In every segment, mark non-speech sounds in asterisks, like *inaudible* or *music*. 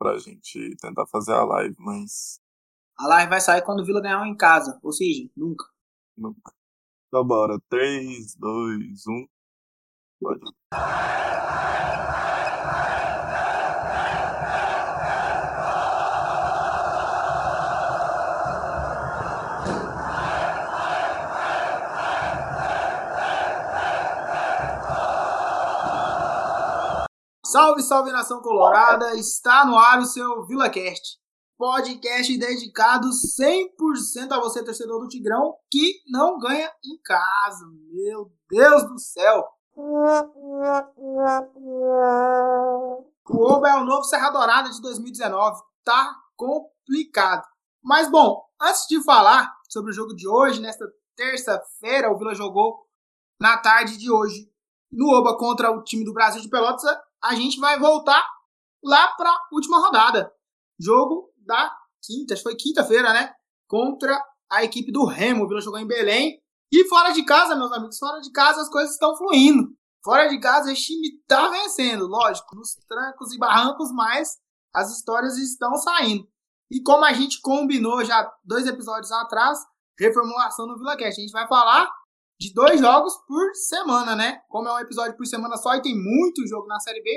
pra gente tentar fazer a live, mas. A live vai sair quando o Vila ganhar um em casa, ou seja, nunca. Nunca. Então bora. 3, 2, 1. Pode. Salve, salve nação colorada! Está no ar o seu VilaCast, podcast dedicado 100% a você, torcedor do Tigrão, que não ganha em casa. Meu Deus do céu! O Oba é o novo Serra Dourada de 2019. Tá complicado. Mas bom, antes de falar sobre o jogo de hoje, nesta terça-feira, o Vila jogou na tarde de hoje no Oba contra o time do Brasil de Pelotas a gente vai voltar lá para a última rodada. Jogo da quinta, foi quinta-feira, né? Contra a equipe do Remo. O Vila jogou em Belém. E fora de casa, meus amigos, fora de casa as coisas estão fluindo. Fora de casa, esse time está vencendo, lógico, nos trancos e barrancos, mas as histórias estão saindo. E como a gente combinou já dois episódios atrás, reformulação no VilaCast. A gente vai falar de dois jogos por semana, né? Como é um episódio por semana só e tem muito jogo na Série B,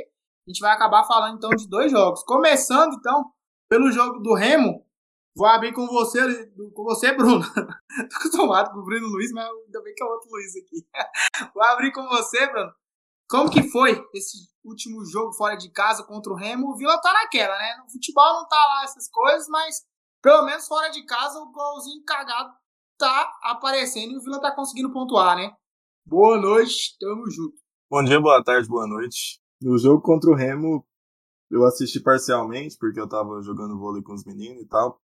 a gente vai acabar falando então de dois jogos. Começando então pelo jogo do Remo, vou abrir com você, com você, Bruno. *laughs* Tô acostumado com o Bruno Luiz, mas ainda bem que é outro Luiz aqui. *laughs* vou abrir com você, Bruno. Como que foi esse último jogo fora de casa contra o Remo? O Vila tá naquela, né? No futebol não tá lá essas coisas, mas pelo menos fora de casa o golzinho cagado tá aparecendo e o Vila tá conseguindo pontuar, né? Boa noite, tamo junto. Bom dia, boa tarde, boa noite. No jogo contra o Remo, eu assisti parcialmente, porque eu tava jogando vôlei com os meninos e tal.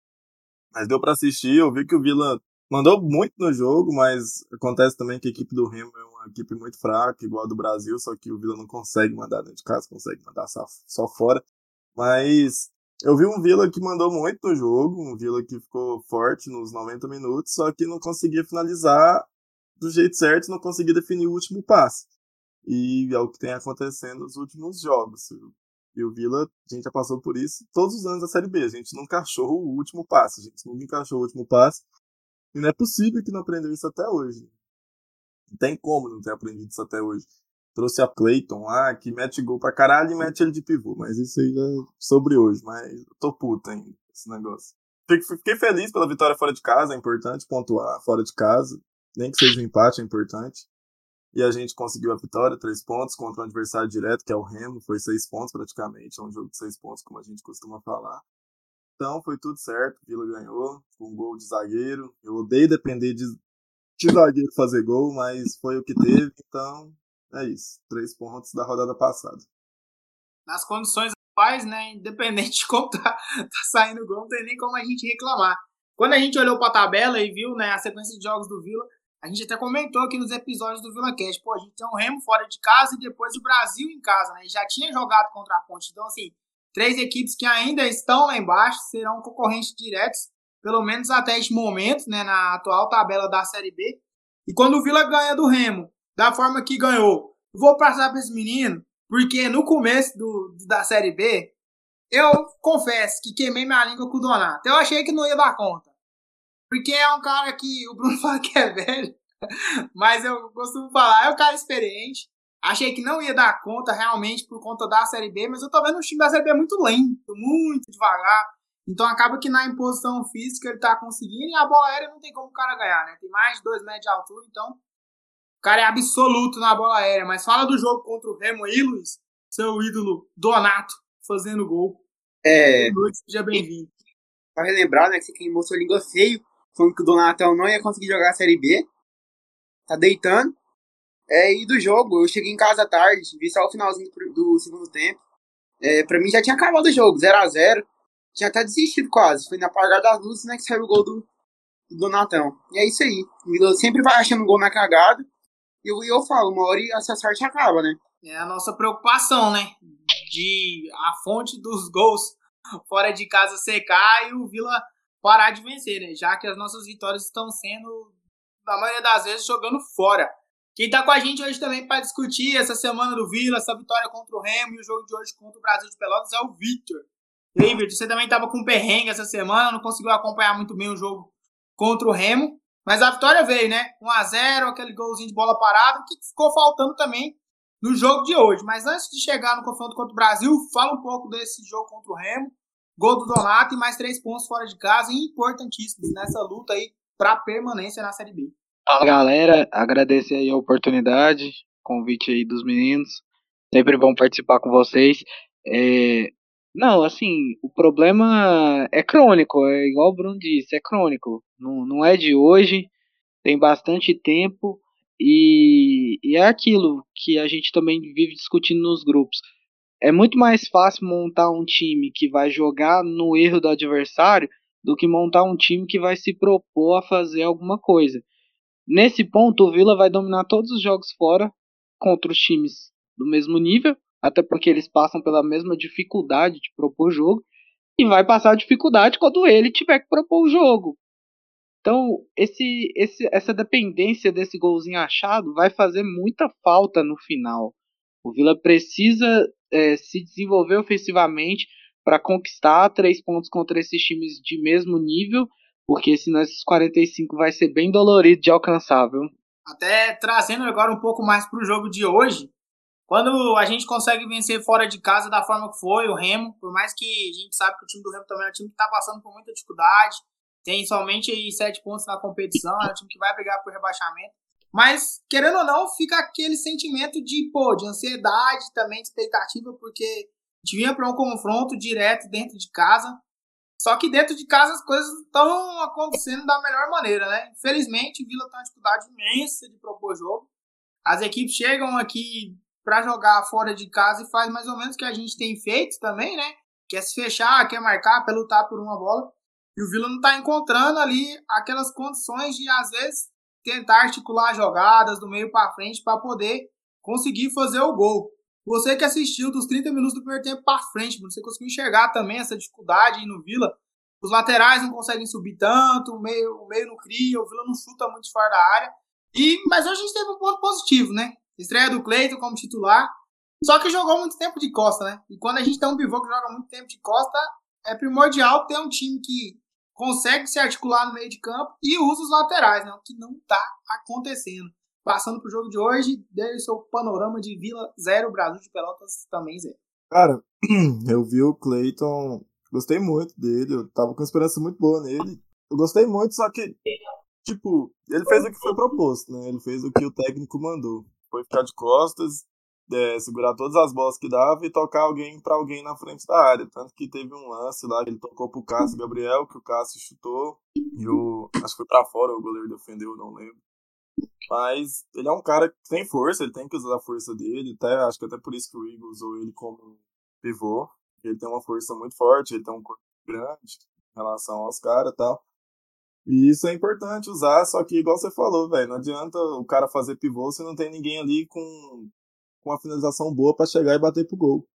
Mas deu para assistir, eu vi que o Vila mandou muito no jogo, mas acontece também que a equipe do Remo é uma equipe muito fraca, igual a do Brasil, só que o Vila não consegue mandar dentro de casa, consegue mandar só, só fora. Mas eu vi um Vila que mandou muito no jogo, um Vila que ficou forte nos 90 minutos, só que não conseguia finalizar do jeito certo, não conseguia definir o último passe. E é o que tem acontecendo nos últimos jogos. E o Vila, a gente já passou por isso todos os anos da Série B. A gente nunca achou o último passe. A gente nunca encaixou o último passe. E não é possível que não aprendeu isso até hoje. Não tem como não ter aprendido isso até hoje trouxe a Clayton lá, que mete gol pra caralho e mete ele de pivô. Mas isso aí já é sobre hoje, mas eu tô puto ainda, esse negócio. Fiquei feliz pela vitória fora de casa, é importante pontuar fora de casa. Nem que seja um empate, é importante. E a gente conseguiu a vitória, três pontos, contra um adversário direto, que é o Remo. Foi seis pontos praticamente, é um jogo de seis pontos, como a gente costuma falar. Então foi tudo certo, Vila ganhou, com um gol de zagueiro. Eu odeio depender de, de zagueiro fazer gol, mas foi o que teve, então é isso. Três pontos da rodada passada. Nas condições atuais, né? Independente de como tá, *laughs* tá saindo gol, não tem nem como a gente reclamar. Quando a gente olhou para a tabela e viu né, a sequência de jogos do Vila, a gente até comentou aqui nos episódios do Vila Cast, pô, a gente tem um Remo fora de casa e depois o Brasil em casa, né? Já tinha jogado contra a Ponte. Então, assim, três equipes que ainda estão lá embaixo serão concorrentes diretos, pelo menos até este momento, né? Na atual tabela da Série B. E quando o Vila ganha do Remo da forma que ganhou. Vou passar para esse menino, porque no começo do, da Série B, eu confesso que queimei minha língua com o Donato. Eu achei que não ia dar conta. Porque é um cara que o Bruno *laughs* fala que é velho, mas eu costumo falar, é um cara experiente. Achei que não ia dar conta realmente por conta da Série B, mas eu tô vendo o time da Série B muito lento, muito devagar. Então acaba que na imposição física ele tá conseguindo e a bola aérea não tem como o cara ganhar, né? Tem mais de 2 metros de altura, então cara é absoluto na bola aérea. Mas fala do jogo contra o Remo aí, Luiz. Seu ídolo Donato fazendo gol. É. Boa noite, seja bem-vindo. Pra relembrar, né, que você queimou sua língua feio, falando que o Donatão não ia conseguir jogar a Série B. Tá deitando. É, e do jogo, eu cheguei em casa tarde, vi só o finalzinho do segundo tempo. É, pra mim já tinha acabado o jogo, 0 a 0 Tinha até desistido quase. Foi na apagar das luzes, né, que saiu o gol do, do Donatão. E é isso aí. O Vila sempre vai achando gol na cagada. E eu, eu falo, uma hora essa sorte acaba, né? É a nossa preocupação, né? De a fonte dos gols fora de casa secar e o Vila parar de vencer, né? Já que as nossas vitórias estão sendo, na maioria das vezes, jogando fora. Quem tá com a gente hoje também para discutir essa semana do Vila, essa vitória contra o Remo e o jogo de hoje contra o Brasil de Pelotas é o Victor. David, você também estava com perrengue essa semana, não conseguiu acompanhar muito bem o jogo contra o Remo. Mas a vitória veio, né? 1x0, aquele golzinho de bola parada, que ficou faltando também no jogo de hoje. Mas antes de chegar no confronto contra o Brasil, fala um pouco desse jogo contra o Remo. Gol do Donato e mais três pontos fora de casa, importantíssimos nessa luta aí para permanência na Série B. Fala galera, agradecer aí a oportunidade, convite aí dos meninos. Sempre bom participar com vocês. É... Não, assim, o problema é crônico, é igual o Bruno disse, é crônico. Não, não é de hoje, tem bastante tempo e, e é aquilo que a gente também vive discutindo nos grupos. É muito mais fácil montar um time que vai jogar no erro do adversário do que montar um time que vai se propor a fazer alguma coisa. Nesse ponto, o Vila vai dominar todos os jogos fora contra os times do mesmo nível, até porque eles passam pela mesma dificuldade de propor jogo, e vai passar a dificuldade quando ele tiver que propor o jogo. Então, esse, esse, essa dependência desse golzinho achado vai fazer muita falta no final. O Vila precisa é, se desenvolver ofensivamente para conquistar três pontos contra esses times de mesmo nível porque senão esses 45 vai ser bem dolorido de alcançar, viu? Até trazendo agora um pouco mais para o jogo de hoje, quando a gente consegue vencer fora de casa da forma que foi, o Remo, por mais que a gente sabe que o time do Remo também é um time que está passando por muita dificuldade, tem somente aí sete pontos na competição, é um time que vai brigar por rebaixamento. Mas, querendo ou não, fica aquele sentimento de, pô, de ansiedade, também de expectativa, porque vinha para um confronto direto dentro de casa. Só que dentro de casa as coisas estão acontecendo da melhor maneira, né? Infelizmente, o Vila tem uma dificuldade imensa de propor jogo. As equipes chegam aqui para jogar fora de casa e faz mais ou menos o que a gente tem feito também, né? Quer se fechar, quer marcar, quer lutar por uma bola. E o Vila não está encontrando ali aquelas condições de, às vezes, tentar articular jogadas do meio para frente para poder conseguir fazer o gol. Você que assistiu dos 30 minutos do primeiro tempo para frente, você conseguiu enxergar também essa dificuldade no Vila. Os laterais não conseguem subir tanto, o meio, o meio não cria, o Vila não chuta muito fora da área. E, mas hoje a gente teve um ponto positivo, né? Estreia do Cleiton como titular. Só que jogou muito tempo de costa, né? E quando a gente tem um pivô que joga muito tempo de costa, é primordial ter um time que consegue se articular no meio de campo e usa os laterais, né? O que não está acontecendo. Passando pro jogo de hoje, dê o seu panorama de Vila 0, Brasil de Pelotas também 0. Cara, *clears throat* eu vi o Clayton, gostei muito dele, eu tava com esperança muito boa nele. Eu gostei muito, só que, tipo, ele fez o que foi proposto, né? Ele fez o que o técnico mandou. Foi ficar de costas, é, segurar todas as bolas que dava e tocar alguém para alguém na frente da área. Tanto que teve um lance lá, ele tocou pro Cássio Gabriel, que o Cássio chutou, e o. Acho que foi pra fora, o goleiro defendeu, não lembro. Mas ele é um cara que tem força, ele tem que usar a força dele. Até, acho que até por isso que o Igor usou ele como pivô. Ele tem uma força muito forte, ele tem um corpo grande em relação aos caras e tal. E isso é importante usar, só que igual você falou, velho, não adianta o cara fazer pivô se não tem ninguém ali com, com uma finalização boa para chegar e bater pro gol.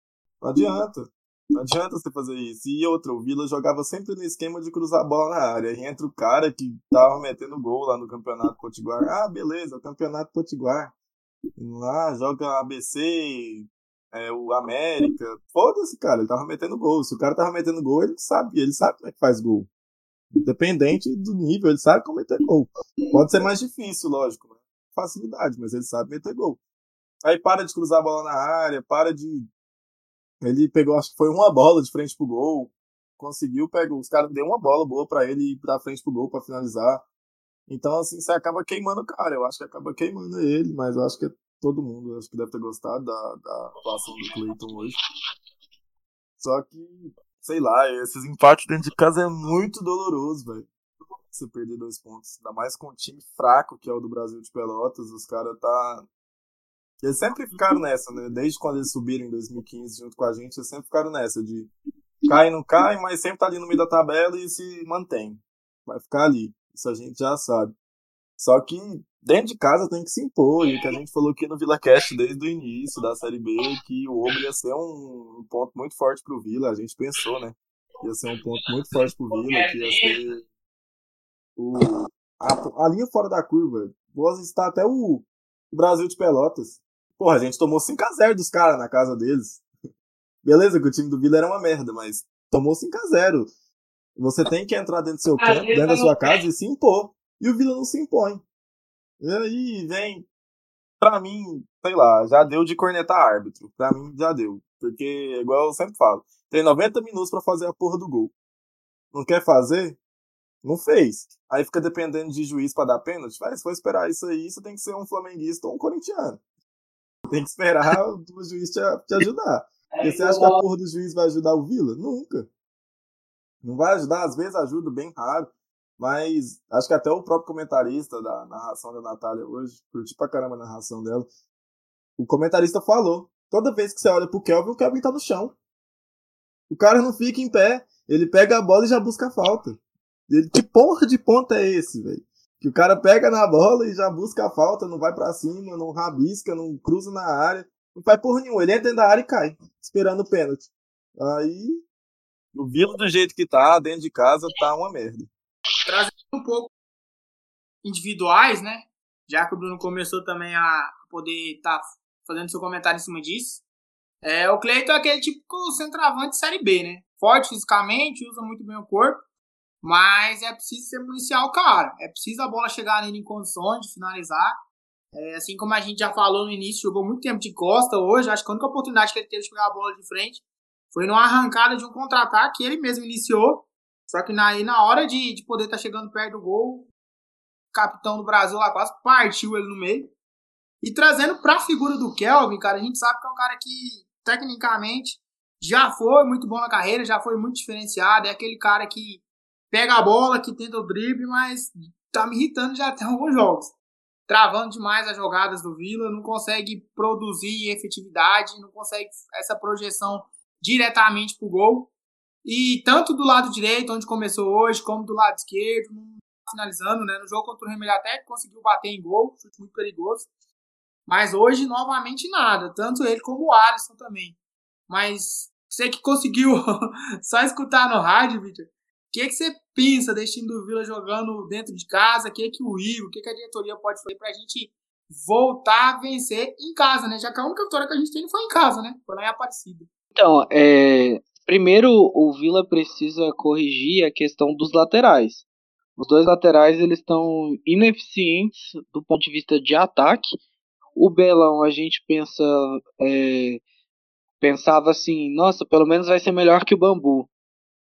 Não adianta. Não adianta você fazer isso. E outra, o Vila jogava sempre no esquema de cruzar a bola na área. E entra o cara que tava metendo gol lá no Campeonato Potiguar. Ah, beleza, o Campeonato Potiguar. Lá joga ABC, é, o América. Foda-se, cara, ele tava metendo gol. Se o cara tava metendo gol, ele sabe, ele sabe como é que faz gol. Independente do nível, ele sabe como meter gol. Pode ser mais difícil, lógico, né? facilidade, mas ele sabe meter gol. Aí para de cruzar a bola na área, para de ele pegou, acho que foi uma bola de frente pro gol. Conseguiu, pegou. Os caras deu uma bola boa para ele ir pra frente pro gol para finalizar. Então, assim, você acaba queimando o cara. Eu acho que acaba queimando ele, mas eu acho que todo mundo acho que deve ter gostado da, da do Clayton hoje. Só que, sei lá, esses empates dentro de casa é muito doloroso, velho. Você perder dois pontos. Ainda mais com um time fraco, que é o do Brasil de Pelotas. Os caras tá eles sempre ficaram nessa, né? Desde quando eles subiram em 2015 junto com a gente, eles sempre ficaram nessa de cai, não cai, mas sempre tá ali no meio da tabela e se mantém. Vai ficar ali. Isso a gente já sabe. Só que dentro de casa tem que se impor, e que a gente falou aqui no Vila Cast desde o início da Série B, que o Obo ia ser um, ponto muito forte pro Vila, a gente pensou, né? Ia ser um ponto muito forte pro Vila, que ia ser o, a, a linha fora da curva. Vou está até o, Brasil de Pelotas. Porra, a gente tomou 5x0 dos caras na casa deles. Beleza que o time do Vila era uma merda, mas tomou 5 a 0 Você tem que entrar dentro do seu campo, dentro da sua casa e se impor. E o Vila não se impõe. E aí vem, pra mim, sei lá, já deu de cornetar árbitro. Pra mim já deu. Porque, igual eu sempre falo, tem 90 minutos para fazer a porra do gol. Não quer fazer? Não fez. Aí fica dependendo de juiz para dar pênalti. Mas se for esperar isso aí, você tem que ser um flamenguista ou um corintiano. Tem que esperar *laughs* o juiz te, te ajudar. Porque você acha que a porra do juiz vai ajudar o Vila? Nunca. Não vai ajudar, às vezes ajuda bem raro. Mas acho que até o próprio comentarista da narração da Natália hoje, curti pra caramba a narração dela. O comentarista falou: toda vez que você olha pro Kelvin, o Kelvin tá no chão. O cara não fica em pé, ele pega a bola e já busca a falta. Ele, que porra de ponta é esse, velho? Que o cara pega na bola e já busca a falta, não vai para cima, não rabisca, não cruza na área. Não faz porra nenhuma. Ele entra dentro da área e cai, esperando o pênalti. Aí. O Vila, do jeito que tá, dentro de casa, tá uma merda. Trazendo um pouco individuais, né? Já que o Bruno começou também a poder estar tá fazendo seu comentário em cima disso. É, o Cleiton é aquele típico centroavante Série B, né? Forte fisicamente, usa muito bem o corpo. Mas é preciso ser municiar o cara. É preciso a bola chegar nele em condições de finalizar. É, assim como a gente já falou no início, jogou muito tempo de costa hoje. Acho que a única oportunidade que ele teve de pegar a bola de frente foi numa arrancada de um contra-ataque que ele mesmo iniciou. Só que na, na hora de, de poder estar tá chegando perto do gol, o capitão do Brasil lá quase partiu ele no meio. E trazendo para a figura do Kelvin, cara, a gente sabe que é um cara que, tecnicamente, já foi muito bom na carreira, já foi muito diferenciado. É aquele cara que pega a bola, que tenta o drible, mas tá me irritando já até *laughs* alguns jogos. Travando demais as jogadas do Vila, não consegue produzir efetividade, não consegue essa projeção diretamente pro gol. E tanto do lado direito, onde começou hoje, como do lado esquerdo, tá finalizando, né? No jogo contra o Remo ele até conseguiu bater em gol, chute muito perigoso. Mas hoje, novamente, nada. Tanto ele como o Alisson também. Mas você que conseguiu *laughs* só escutar no rádio, Victor, o que, que você pensa desse time do Vila jogando dentro de casa? O que, que o Igor, o que, que a diretoria pode fazer para a gente voltar a vencer em casa, né? Já que a única vitória que a gente tem foi em casa, né? Foi lá em Aparecida. Então, é, primeiro o Vila precisa corrigir a questão dos laterais. Os dois laterais eles estão ineficientes do ponto de vista de ataque. O Belão a gente pensa é, pensava assim, nossa, pelo menos vai ser melhor que o Bambu.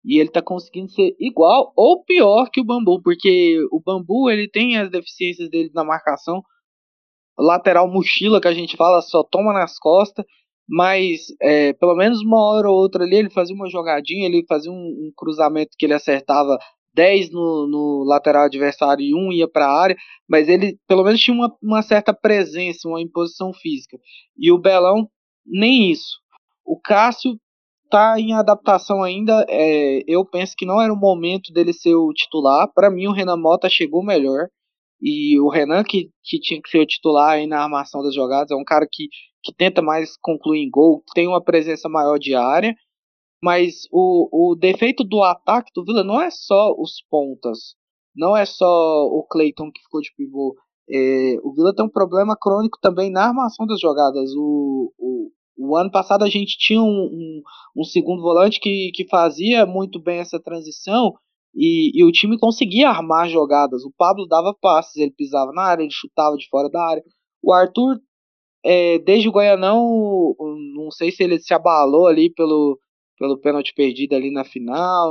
E ele tá conseguindo ser igual ou pior que o Bambu, porque o Bambu ele tem as deficiências dele na marcação. Lateral mochila que a gente fala, só toma nas costas. Mas é, pelo menos uma hora ou outra ali ele fazia uma jogadinha, ele fazia um, um cruzamento que ele acertava 10 no, no, lateral adversário e um ia para a área, mas ele pelo menos tinha uma, uma, certa presença, uma imposição física. E o Belão, nem isso. O Cássio tá em adaptação ainda. É, eu penso que não era o momento dele ser o titular. Para mim, o Renan Mota chegou melhor. E o Renan, que, que tinha que ser o titular aí na armação das jogadas, é um cara que, que tenta mais concluir em gol, tem uma presença maior de área. Mas o, o defeito do ataque do Vila não é só os pontas, não é só o Cleiton que ficou de pivô. É, o Vila tem um problema crônico também na armação das jogadas. O, o, o ano passado a gente tinha um, um, um, segundo volante que, que fazia muito bem essa transição e, e, o time conseguia armar jogadas. O Pablo dava passes, ele pisava na área, ele chutava de fora da área. O Arthur, é, desde o Goianão, não sei se ele se abalou ali pelo, pelo pênalti perdido ali na final.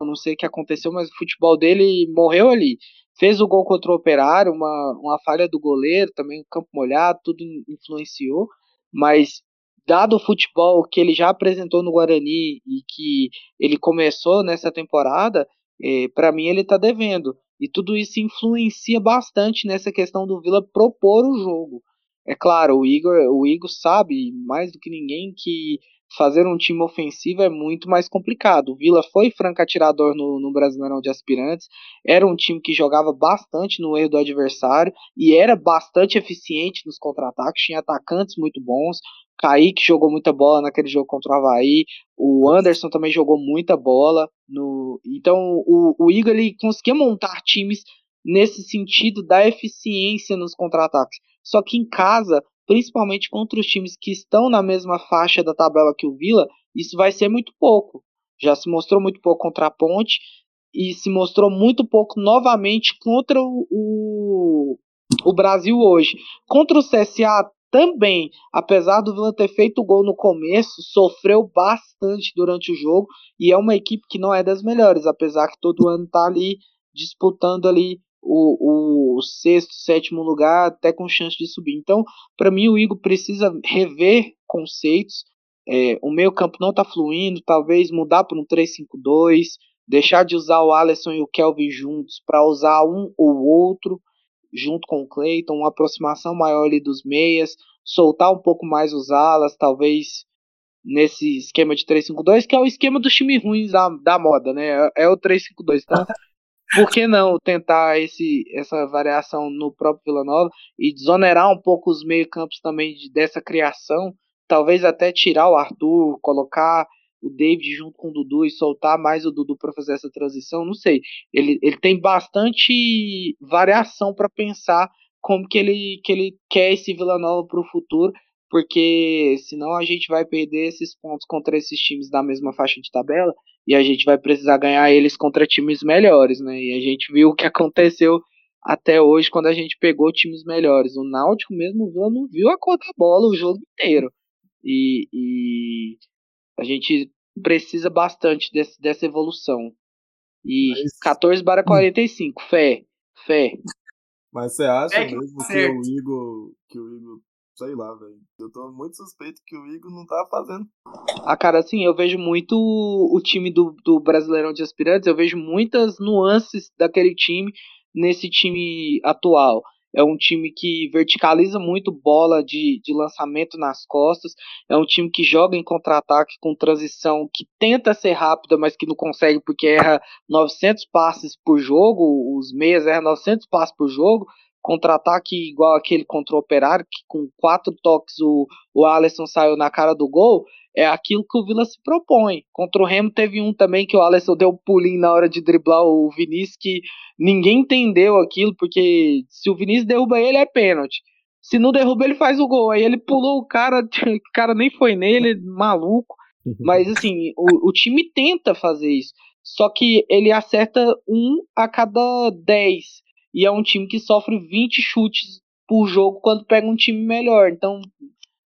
Não sei o que aconteceu, mas o futebol dele morreu ali. Fez o gol contra o Operário, uma, uma falha do goleiro, também o campo molhado, tudo influenciou. Mas dado o futebol que ele já apresentou no Guarani e que ele começou nessa temporada, é, para mim ele está devendo. E tudo isso influencia bastante nessa questão do Vila propor o jogo. É claro, o Igor, o Igor sabe mais do que ninguém que fazer um time ofensivo é muito mais complicado. O Vila foi franco atirador no, no Brasileirão de Aspirantes, era um time que jogava bastante no erro do adversário e era bastante eficiente nos contra-ataques, tinha atacantes muito bons. Kaique jogou muita bola naquele jogo contra o Havaí. O Anderson também jogou muita bola. No... Então o, o Igor ele conseguia montar times nesse sentido da eficiência nos contra-ataques. Só que em casa principalmente contra os times que estão na mesma faixa da tabela que o Vila, isso vai ser muito pouco. Já se mostrou muito pouco contra a Ponte e se mostrou muito pouco novamente contra o, o, o Brasil hoje. Contra o CSA também, apesar do Vila ter feito o gol no começo, sofreu bastante durante o jogo e é uma equipe que não é das melhores, apesar que todo ano tá ali disputando ali o, o sexto, sétimo lugar, até com chance de subir. Então, para mim, o Igor precisa rever conceitos. É, o meio campo não está fluindo, talvez mudar para um 3-5-2, deixar de usar o Alisson e o Kelvin juntos para usar um ou outro junto com o Clayton, uma aproximação maior ali dos meias, soltar um pouco mais os alas, talvez nesse esquema de 3-5-2, que é o esquema dos times ruins da, da moda, né? É, é o 3-5-2, então *laughs* por que não tentar esse, essa variação no próprio Vila Nova e desonerar um pouco os meio-campos também de, dessa criação? Talvez até tirar o Arthur, colocar o David junto com o Dudu e soltar mais o Dudu para fazer essa transição, não sei. Ele, ele tem bastante variação para pensar como que ele, que ele quer esse Vila Nova para o futuro, porque senão a gente vai perder esses pontos contra esses times da mesma faixa de tabela e a gente vai precisar ganhar eles contra times melhores, né? E a gente viu o que aconteceu até hoje quando a gente pegou times melhores. O Náutico mesmo não viu a cor da bola o jogo inteiro. E, e a gente precisa bastante desse, dessa evolução. E Mas... 14 para 45, fé, fé. Mas você acha é que mesmo que o Igor, que o Igor sei lá, velho. Eu tô muito suspeito que o Igor não tá fazendo. Ah, cara, assim, eu vejo muito o time do, do Brasileirão de Aspirantes, eu vejo muitas nuances daquele time nesse time atual. É um time que verticaliza muito bola de, de lançamento nas costas. É um time que joga em contra-ataque com transição, que tenta ser rápida, mas que não consegue porque erra 900 passes por jogo. Os meias erram 900 passes por jogo contra-ataque igual aquele contra o Operário, que com quatro toques o, o Alisson saiu na cara do gol, é aquilo que o Vila se propõe. Contra o Remo teve um também que o Alisson deu um pulinho na hora de driblar o Vinícius, que ninguém entendeu aquilo, porque se o Vinícius derruba ele é pênalti. Se não derruba, ele faz o gol. Aí ele pulou o cara, *laughs* o cara nem foi nele, maluco. Mas assim, o, o time tenta fazer isso. Só que ele acerta um a cada dez e é um time que sofre 20 chutes por jogo quando pega um time melhor. Então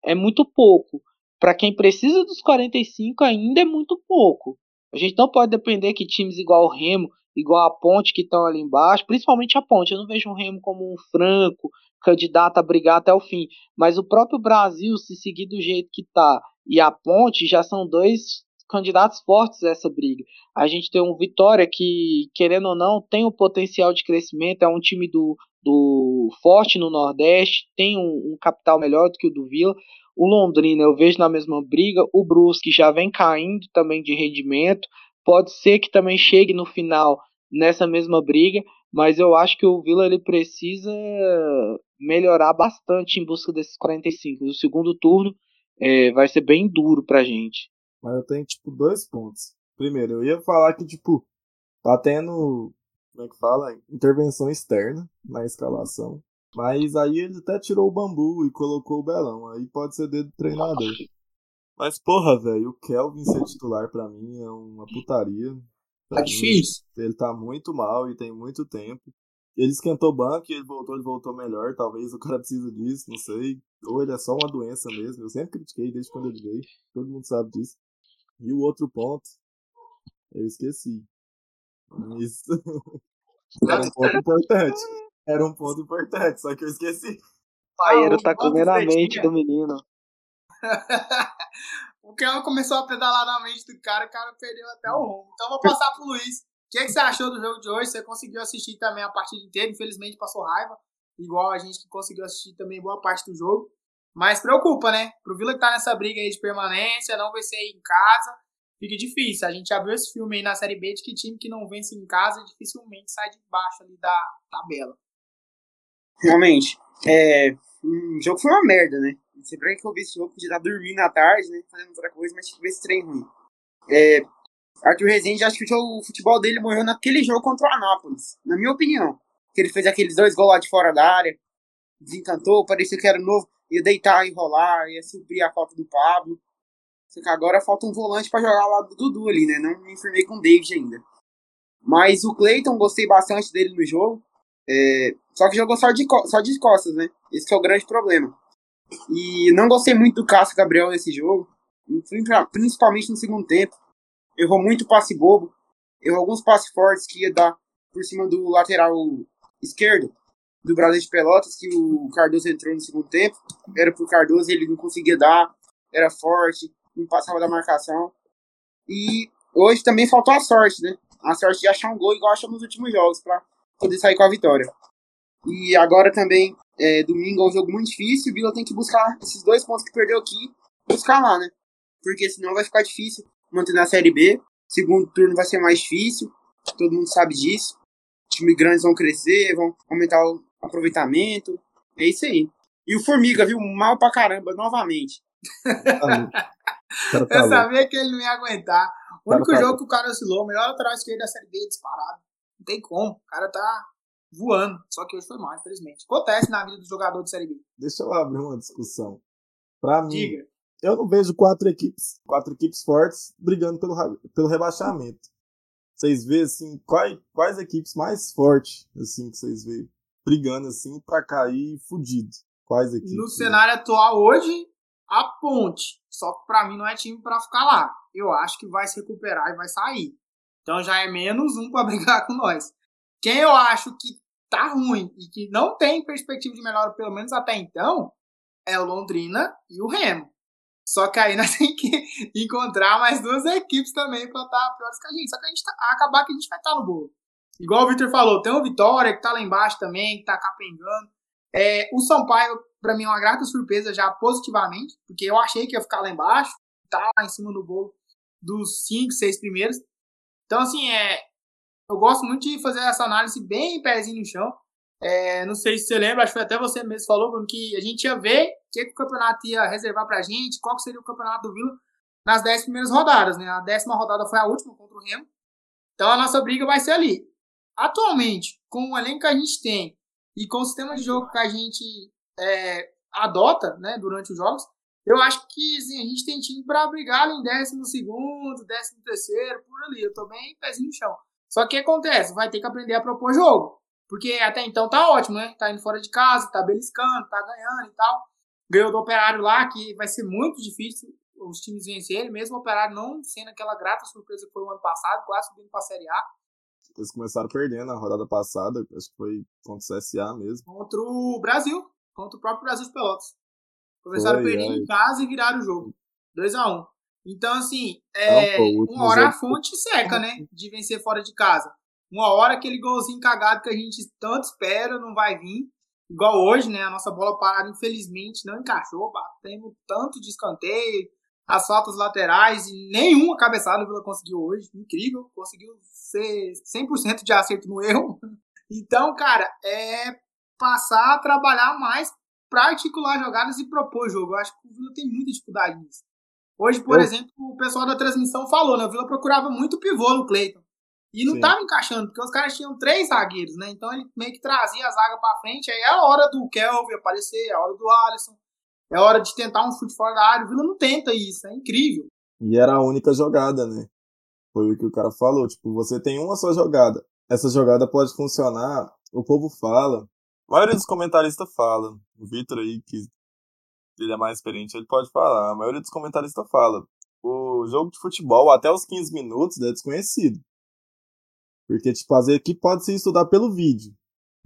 é muito pouco. Para quem precisa dos 45 ainda é muito pouco. A gente não pode depender que times igual o Remo, igual a Ponte que estão ali embaixo, principalmente a Ponte, eu não vejo o Remo como um franco candidato a brigar até o fim, mas o próprio Brasil se seguir do jeito que tá e a Ponte já são dois candidatos fortes a essa briga. A gente tem um Vitória que, querendo ou não, tem o um potencial de crescimento, é um time do, do forte no Nordeste, tem um, um, capital melhor do que o do Vila. O Londrina eu vejo na mesma briga, o Brusque já vem caindo também de rendimento, pode ser que também chegue no final nessa mesma briga, mas eu acho que o Vila ele precisa melhorar bastante em busca desses 45. O segundo turno é, vai ser bem duro pra gente. Mas eu tenho, tipo, dois pontos. Primeiro, eu ia falar que, tipo, tá tendo, como é que fala? Intervenção externa na escalação. Mas aí ele até tirou o bambu e colocou o Belão. Aí pode ser dedo do treinador. Mas, porra, velho, o Kelvin ser titular pra mim é uma putaria. Tá difícil. Ele tá muito mal e tem muito tempo. Ele esquentou o banco e ele voltou, ele voltou melhor. Talvez o cara precisa disso, não sei. Ou ele é só uma doença mesmo. Eu sempre critiquei desde quando ele veio. Todo mundo sabe disso. E o outro ponto, eu esqueci. Isso. *laughs* Era um ponto importante. Era um ponto importante, só que eu esqueci. O Paeiro tá comendo a mente do menino. *laughs* o ela começou a pedalar na mente do cara, o cara perdeu até o rumo. Então vou passar pro Luiz. O que, é que você achou do jogo de hoje? Você conseguiu assistir também a partida inteira, infelizmente passou raiva, igual a gente que conseguiu assistir também boa parte do jogo. Mas preocupa, né? Pro Vila que tá nessa briga aí de permanência, não vencer em casa, fica difícil. A gente abriu esse filme aí na Série B de que time que não vence em casa dificilmente sai de baixo ali da tabela. Realmente. É, o jogo foi uma merda, né? Sempre que eu vi esse jogo, podia estar dormindo à tarde, né? Fazendo outra coisa, mas tive esse trem ruim. É, Arthur Rezende, acho que o, jogo, o futebol dele morreu naquele jogo contra o Anápolis, na minha opinião. Que ele fez aqueles dois gols lá de fora da área, desencantou, parecia que era novo ia deitar, enrolar, ia suprir a falta do Pablo. Só que agora falta um volante para jogar lado do Dudu ali, né? Não me informei com o David ainda. Mas o Cleiton, gostei bastante dele no jogo. É, só que jogou só de, só de costas, né? Esse é o grande problema. E não gostei muito do Cássio Gabriel nesse jogo. Principalmente no segundo tempo. Errou muito passe bobo. Errou alguns passes fortes que ia dar por cima do lateral esquerdo do Brasil de Pelotas, que o Cardoso entrou no segundo tempo. Era pro Cardoso, ele não conseguia dar. Era forte, não passava da marcação. E hoje também faltou a sorte, né? A sorte de achar um gol igual achou nos últimos jogos, para poder sair com a vitória. E agora também, é, domingo é um jogo muito difícil. O Vila tem que buscar esses dois pontos que perdeu aqui, buscar lá, né? Porque senão vai ficar difícil manter na Série B. Segundo turno vai ser mais difícil, todo mundo sabe disso. Times grandes vão crescer, vão aumentar o aproveitamento. É isso aí. E o Formiga, viu? Mal pra caramba, novamente. *laughs* Tá Eu sabia que ele não ia aguentar. O único tá jogo que o cara oscilou, o melhor lateral esquerdo da Série B é disparado. Não tem como. O cara tá voando. Só que hoje foi mal, infelizmente. Acontece na vida do jogador de Série B. Deixa eu abrir uma discussão. Pra mim, Diga. eu não vejo quatro equipes, quatro equipes fortes brigando pelo, pelo rebaixamento. Vocês vê assim, quais, quais equipes mais fortes assim que vocês vê brigando assim para cair fudido? Quais equipes? No cenário atual hoje, a Ponte. Só que para mim não é time para ficar lá. Eu acho que vai se recuperar e vai sair. Então já é menos um para *laughs* brigar com nós. Quem eu acho que tá ruim e que não tem perspectiva de melhora, pelo menos até então, é o Londrina e o Remo. Só que aí *laughs* nós temos que encontrar mais duas equipes também para estar tá piores que a gente. Só que a gente tá, acabar que a gente vai estar tá no bolo. Igual o Victor falou, tem o Vitória que tá lá embaixo também, que tá capengando. É, o Sampaio, para mim, é uma grata surpresa já positivamente, porque eu achei que ia ficar lá embaixo, tá lá em cima do bolo dos cinco, seis primeiros. Então, assim, é, eu gosto muito de fazer essa análise bem pezinho no chão. É, não sei se você lembra, acho que até você mesmo falou, Bruno, que a gente ia ver o que, que o campeonato ia reservar pra gente, qual seria o campeonato do Vila nas dez primeiras rodadas, né? A décima rodada foi a última contra o Remo. Então a nossa briga vai ser ali. Atualmente, com o elenco que a gente tem e com o sistema de jogo que a gente é, adota né, durante os jogos, eu acho que assim, a gente tem time para brigar em décimo segundo, décimo terceiro, por ali. Eu tô bem pezinho no chão. Só que o que acontece? Vai ter que aprender a propor jogo. Porque até então tá ótimo, né? Tá indo fora de casa, tá beliscando, tá ganhando e tal. Ganhou do Operário lá, que vai ser muito difícil os times vencerem, mesmo o Operário não sendo aquela grata surpresa que foi o ano passado, quase subindo pra Série A. Eles começaram perdendo na rodada passada, acho que foi contra o CSA mesmo. Contra o Brasil, contra o próprio Brasil de Pelotas. Começaram foi, é. em casa e viraram o jogo. 2x1. Um. Então, assim, é, não, pô, uma hora a fonte seca, né? De vencer fora de casa. Uma hora aquele golzinho cagado que a gente tanto espera não vai vir. Igual hoje, né? A nossa bola parada, infelizmente, não encaixou. Batemos tanto de escanteio, as faltas laterais e nenhuma cabeçada o Vila conseguiu hoje. Incrível. Conseguiu ser 100% de acerto no erro. *laughs* Então, cara, é passar a trabalhar mais para articular jogadas e propor jogo. Eu acho que o Vila tem muita dificuldade nisso. Hoje, por eu... exemplo, o pessoal da transmissão falou, né? O Vila procurava muito pivô no Cleiton. E não Sim. tava encaixando, porque os caras tinham três zagueiros, né? Então ele meio que trazia a zaga pra frente. Aí é a hora do Kelvin aparecer, é a hora do Alisson. É hora de tentar um chute fora da área. O Vila não tenta isso, é incrível. E era a única jogada, né? Foi o que o cara falou. Tipo, você tem uma só jogada. Essa jogada pode funcionar, o povo fala. A maioria dos comentaristas fala. O Vitor aí, que ele é mais experiente, ele pode falar. A maioria dos comentaristas fala. O jogo de futebol, até os 15 minutos, é desconhecido. Porque, tipo, as equipes podem se estudar pelo vídeo.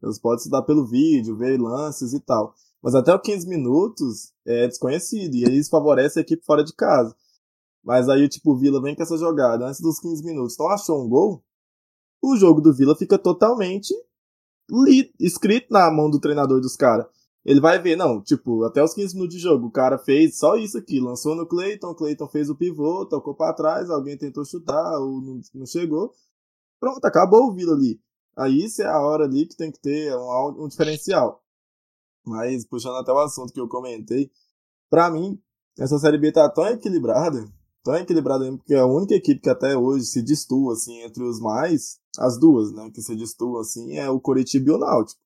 Eles podem estudar pelo vídeo, ver lances e tal. Mas até os 15 minutos é desconhecido. E isso favorece a equipe fora de casa. Mas aí, tipo, o Vila vem com essa jogada antes dos 15 minutos. Então achou um gol. O jogo do Vila fica totalmente li, escrito na mão do treinador dos caras. Ele vai ver, não, tipo, até os 15 minutos de jogo, o cara fez só isso aqui, lançou no Cleiton, Cleiton fez o pivô, tocou para trás, alguém tentou chutar, ou não, não chegou. Pronto, acabou o Vila ali. Aí isso é a hora ali que tem que ter um, um diferencial. Mas, puxando até o assunto que eu comentei, para mim, essa Série B tá tão equilibrada, tão equilibrada mesmo, porque a única equipe que até hoje se distua, assim, entre os mais, as duas, né, que se destuam, assim, é o Coritiba e o Náutico.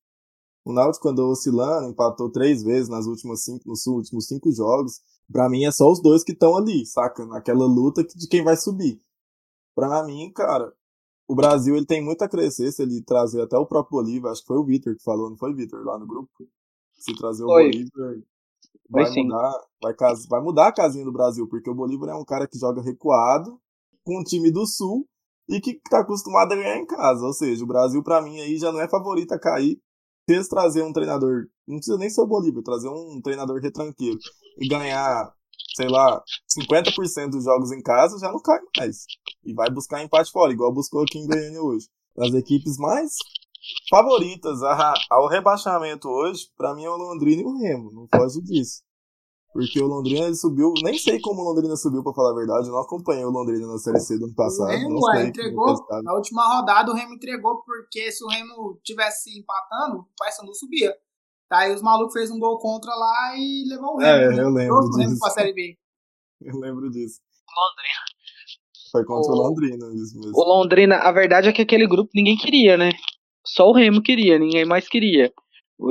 O Náutico andou oscilando, empatou três vezes nas últimas cinco, nos últimos cinco jogos, Pra mim é só os dois que estão ali, saca? Naquela luta de quem vai subir. Pra mim, cara, o Brasil ele tem muito a crescer se ele trazer até o próprio Bolívar. Acho que foi o Vitor que falou, não foi Vitor lá no grupo? Se trazer o foi. Bolívar, vai mudar, vai, vai mudar a casinha do Brasil, porque o Bolívar é um cara que joga recuado com um time do Sul e que tá acostumado a ganhar em casa. Ou seja, o Brasil, para mim, aí já não é favorito a cair. Se eles trazer um treinador, não precisa nem ser o Bolívar, trazer um treinador retranqueiro e ganhar, sei lá, 50% dos jogos em casa, já não cai mais. E vai buscar empate fora, igual buscou aqui em Goiânia hoje. As equipes mais favoritas ao rebaixamento hoje, para mim é o Londrina e o Remo, não foge disso. Porque o Londrina ele subiu, nem sei como o Londrina subiu, para falar a verdade, eu não acompanhei o Londrina na Série C do ano passado. O Remo, ué, entregou, na última rodada o Remo entregou, porque se o Remo tivesse empatando, o Paysandu subia. Tá, aí os malucos fez um gol contra lá e levou o Remo. É, né? eu lembro disso. O Remo pra Série B. *laughs* Eu lembro disso. Londrina. Foi contra o, o Londrina, isso mesmo. O Londrina, a verdade é que aquele grupo ninguém queria, né? Só o Remo queria, ninguém mais queria.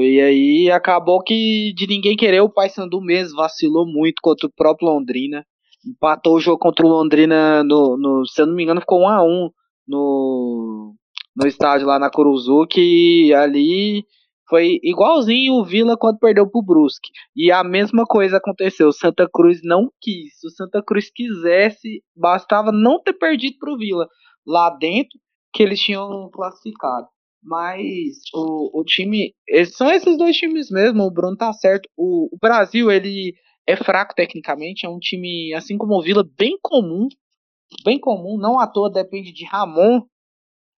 E aí acabou que de ninguém querer, o Paysandu mesmo vacilou muito contra o próprio Londrina. Empatou o jogo contra o Londrina no, no se eu não me engano, ficou 1 a 1 no, no estádio lá na Curuzu, que ali foi igualzinho o Vila quando perdeu pro Brusque. E a mesma coisa aconteceu. O Santa Cruz não quis. Se o Santa Cruz quisesse, bastava não ter perdido pro Vila lá dentro que eles tinham classificado. Mas o, o time. São esses dois times mesmo, o Bruno tá certo. O, o Brasil, ele é fraco tecnicamente, é um time, assim como o Vila, bem comum. Bem comum, não à toa depende de Ramon,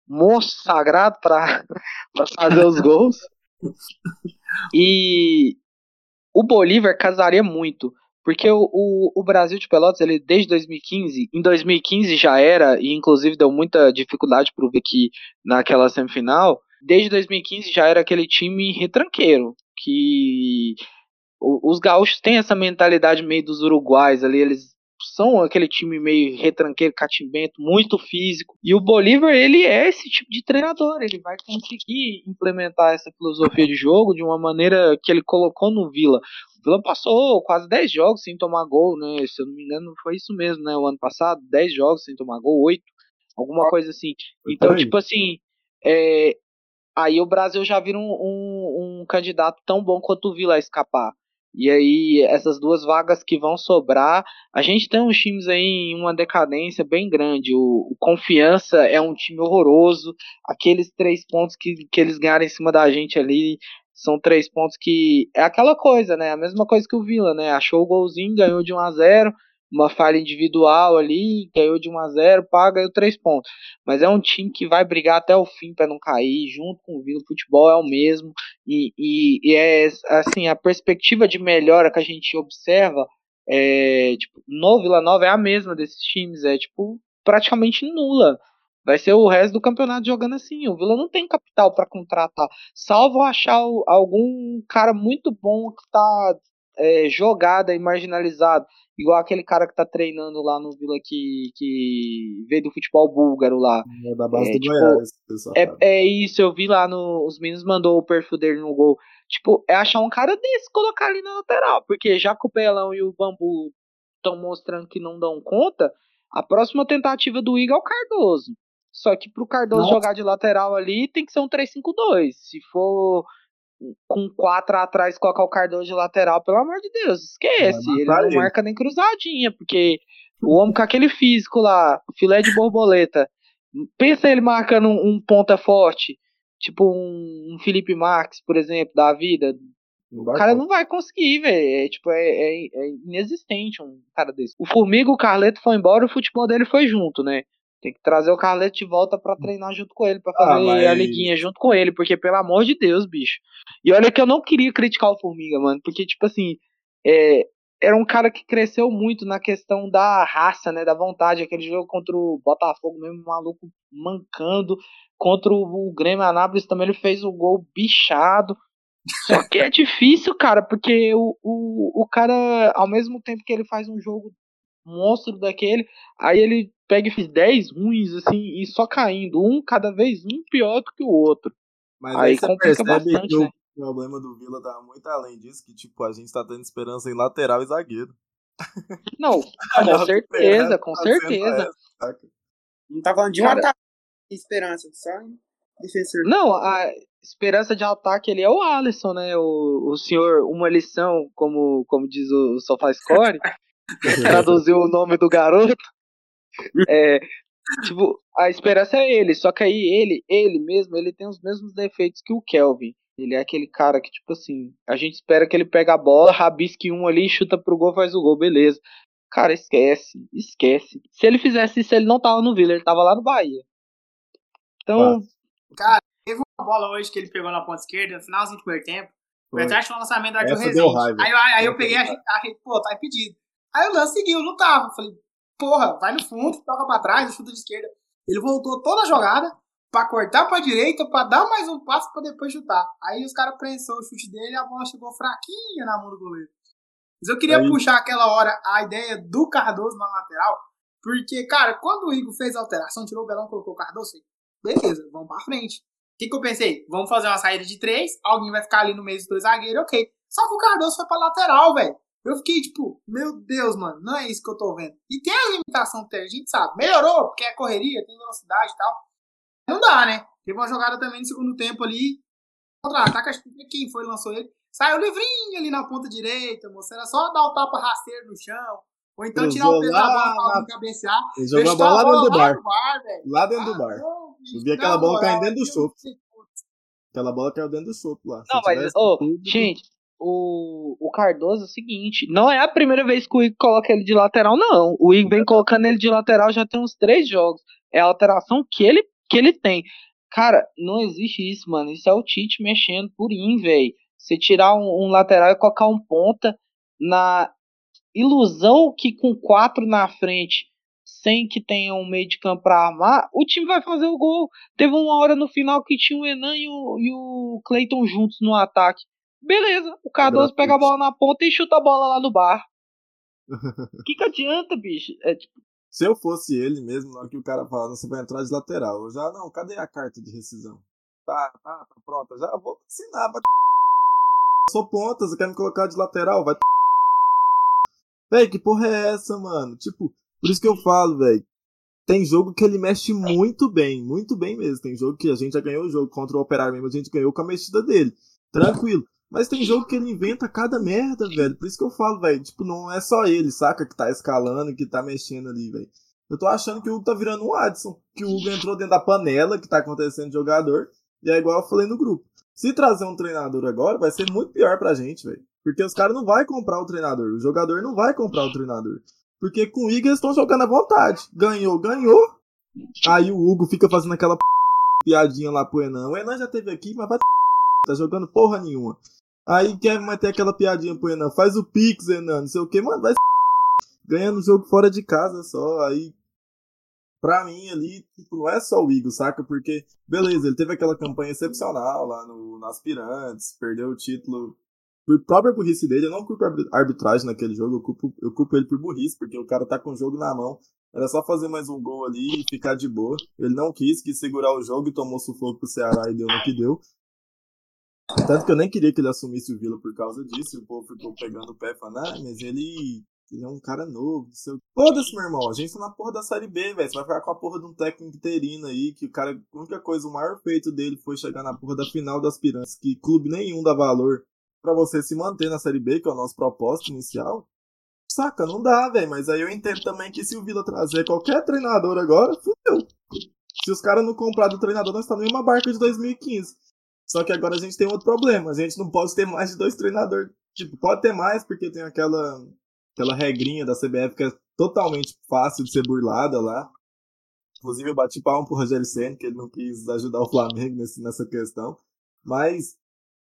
moço sagrado, para *laughs* fazer os gols. E o Bolívar casaria muito. Porque o, o, o, Brasil de Pelotas, ele desde 2015, em 2015 já era, e inclusive deu muita dificuldade pro Vicky naquela semifinal, desde 2015 já era aquele time retranqueiro, que o, os gaúchos têm essa mentalidade meio dos uruguais ali, eles são aquele time meio retranqueiro, catimbento, muito físico. E o Bolívar, ele é esse tipo de treinador. Ele vai conseguir implementar essa filosofia de jogo de uma maneira que ele colocou no Vila. O Vila passou quase 10 jogos sem tomar gol, né? Se eu não me engano, foi isso mesmo, né? O ano passado, 10 jogos sem tomar gol, 8, alguma coisa assim. Então, tipo assim, é, aí o Brasil já vira um, um, um candidato tão bom quanto o Vila a escapar. E aí, essas duas vagas que vão sobrar, a gente tem uns times aí em uma decadência bem grande. O, o Confiança é um time horroroso. Aqueles três pontos que, que eles ganharam em cima da gente ali são três pontos que. É aquela coisa, né? A mesma coisa que o Vila, né? Achou o golzinho, ganhou de 1 a 0 uma falha individual ali, ganhou de 1 a 0 pá, ganhou 3 pontos. Mas é um time que vai brigar até o fim para não cair, junto com o Vila. O futebol é o mesmo. E, e, e, é assim, a perspectiva de melhora que a gente observa é, tipo, no Vila Nova é a mesma desses times, é tipo praticamente nula. Vai ser o resto do campeonato jogando assim. O Vila não tem capital para contratar, salvo achar algum cara muito bom que tá é, jogado e marginalizado. Igual aquele cara que tá treinando lá no Vila que, que veio do futebol búlgaro lá. É da base é, do tipo, Goiás. É, é isso, eu vi lá no. Os meninos mandou o perfil dele no gol. Tipo, é achar um cara desse colocar ali na lateral. Porque já que o Pelão e o Bambu estão mostrando que não dão conta, a próxima tentativa do Igor é o Cardoso. Só que pro Cardoso Nossa. jogar de lateral ali tem que ser um 3-5-2. Se for com quatro atrás colocar o Cardoso de lateral, pelo amor de Deus, esquece. Ele não ele. marca nem cruzadinha, porque o homem com aquele físico lá, filé de borboleta. Pensa ele marcando um, um ponta forte, tipo um, um, Felipe Marques, por exemplo, da vida. O cara não vai conseguir, velho. É, tipo, é, é, é, inexistente um cara desse. O Formiga, o Carleto foi embora, o futebol dele foi junto, né? Tem que trazer o Carleto de volta para treinar junto com ele, para ah, fazer ah, mas... a liguinha junto com ele, porque pelo amor de Deus, bicho. E olha que eu não queria criticar o Formiga, mano, porque tipo assim, é, era um cara que cresceu muito na questão da raça, né, da vontade, aquele jogo contra o Botafogo mesmo, maluco mancando, contra o, o Grêmio Anápolis também ele fez o gol bichado. Só que é *laughs* difícil, cara, porque o, o, o cara, ao mesmo tempo que ele faz um jogo monstro daquele, aí ele pega e fez 10 ruins, assim, e só caindo, um cada vez um pior do que o outro. Mas aí, aí complica bastante, que né? o problema do Vila tá muito além disso, que tipo, a gente tá tendo esperança em lateral e zagueiro. Não, *laughs* com certeza, com certeza. Não tá falando de um ataque esperança, só defensor. Não, a esperança de ataque ele é o Alisson, né? O, o senhor, uma lição, como, como diz o SofaScore, *laughs* *laughs* traduziu o nome do garoto. É, tipo, a esperança é ele, só que aí ele, ele mesmo, ele tem os mesmos defeitos que o Kelvin. Ele é aquele cara que, tipo assim, a gente espera que ele pegue a bola, rabisque um ali, chuta pro gol, faz o gol, beleza. Cara, esquece, esquece. Se ele fizesse isso, ele não tava no Vila, ele tava lá no Bahia. Então. Cara, teve uma bola hoje que ele pegou na ponta esquerda, no finalzinho do primeiro tempo. O Vertrat foi um lançamento do Arthur Rezende. Aí, aí, aí, eu peguei, achei, achei, pô, tá impedido. Aí o lance seguiu, não tava. Falei, porra, vai no fundo, toca pra trás, chuta de esquerda. Ele voltou toda a jogada pra cortar pra direita, pra dar mais um passo pra depois chutar. Aí os caras prensou o chute dele e a bola chegou fraquinha na mão do goleiro. Mas eu queria aí... puxar aquela hora a ideia do Cardoso na lateral, porque, cara, quando o Igor fez a alteração, tirou o Belão, colocou o Cardoso, beleza, vamos pra frente. O que, que eu pensei? Vamos fazer uma saída de três, alguém vai ficar ali no meio dos dois zagueiros, ok. Só que o Cardoso foi pra lateral, velho. Eu fiquei tipo, meu Deus, mano, não é isso que eu tô vendo. E tem a limitação que a gente sabe. Melhorou, porque é correria, tem velocidade e tal. Não dá, né? Teve uma jogada também no segundo tempo ali. Contra-ataque, acho que quem foi lançou ele. Saiu livrinho ali na ponta direita, moço. Era só dar o tapa rasteiro no chão. Ou então tirar o peso da bola pra alguém cabecear. Ele jogou a bola lá dentro do bar. Lá dentro do bar. Eu vi aquela bola caindo dentro do chope. Aquela bola caiu dentro do chope lá. Não, mas, oh, gente, o, o Cardoso é o seguinte: não é a primeira vez que o Igor coloca ele de lateral, não. O Igor vem colocando ele de lateral já tem uns três jogos. É a alteração que ele, que ele tem. Cara, não existe isso, mano. Isso é o Tite mexendo por in, velho. Você tirar um, um, lateral e colocar um ponta na ilusão que com quatro na frente, sem que tenha um meio de campo pra armar, o time vai fazer o gol. Teve uma hora no final que tinha o Enan e o, e o Clayton juntos no ataque. Beleza, o Cardoso pega a bola na ponta e chuta a bola lá no bar. O *laughs* que, que adianta, bicho? É, tipo... Se eu fosse ele mesmo, na hora que o cara fala, você vai entrar de lateral, eu já, não, cadê a carta de rescisão? Tá, tá, tá pronta, já vou assinar, vai *laughs* Sou ponta, você quer me colocar de lateral? Vai *laughs* Véi, que porra é essa, mano? Tipo, por isso que eu falo, velho. Tem jogo que ele mexe muito bem, muito bem mesmo. Tem jogo que a gente já ganhou o jogo contra o Operário mesmo, a gente ganhou com a mexida dele. Tranquilo. Mas tem jogo que ele inventa cada merda, velho. Por isso que eu falo, velho. Tipo, não é só ele, saca? Que tá escalando, que tá mexendo ali, velho. Eu tô achando que o Hugo tá virando um Adson. Que o Hugo entrou dentro da panela que tá acontecendo de jogador. E é igual eu falei no grupo. Se trazer um treinador agora, vai ser muito pior pra gente, velho. Porque os caras não vão comprar o treinador. O jogador não vai comprar o treinador. Porque com o Igor eles estão jogando à vontade. Ganhou, ganhou. Aí o Hugo fica fazendo aquela p... *laughs* piadinha lá pro Enan. O Enan já teve aqui, mas vai *laughs* tá jogando porra nenhuma. Aí quer manter aquela piadinha pro Enan. Faz o Pix, Enan, não sei o que, mano, vai ganhando o jogo fora de casa só. Aí, pra mim ali, tipo, não é só o Igor, saca? Porque, beleza, ele teve aquela campanha excepcional lá no, no Aspirantes, perdeu o título por própria burrice dele, eu não culpo a arbitragem naquele jogo, eu culpo, eu culpo ele por burrice, porque o cara tá com o jogo na mão. Era só fazer mais um gol ali e ficar de boa. Ele não quis, quis segurar o jogo e tomou sufoco pro Ceará e deu no que deu. Tanto que eu nem queria que ele assumisse o Vila por causa disso. E o povo ficou pegando o pé falando, ah, mas ele, ele é um cara novo. Seu... Foda-se, meu irmão. A gente tá na porra da Série B, velho. Você vai ficar com a porra de um técnico interino aí. Que o cara, a única coisa, o maior feito dele foi chegar na porra da final das Piranhas. Que clube nenhum dá valor para você se manter na Série B, que é o nosso propósito inicial, saca, não dá, velho. Mas aí eu entendo também que se o Vila trazer qualquer treinador agora, fudeu. Se os caras não comprar do treinador, nós tá em uma barca de 2015. Só que agora a gente tem outro problema. A gente não pode ter mais de dois treinadores. Tipo, pode ter mais, porque tem aquela, aquela regrinha da CBF que é totalmente fácil de ser burlada lá. Inclusive, eu bati palmo pro Rogério Senna, que ele não quis ajudar o Flamengo nesse, nessa questão. Mas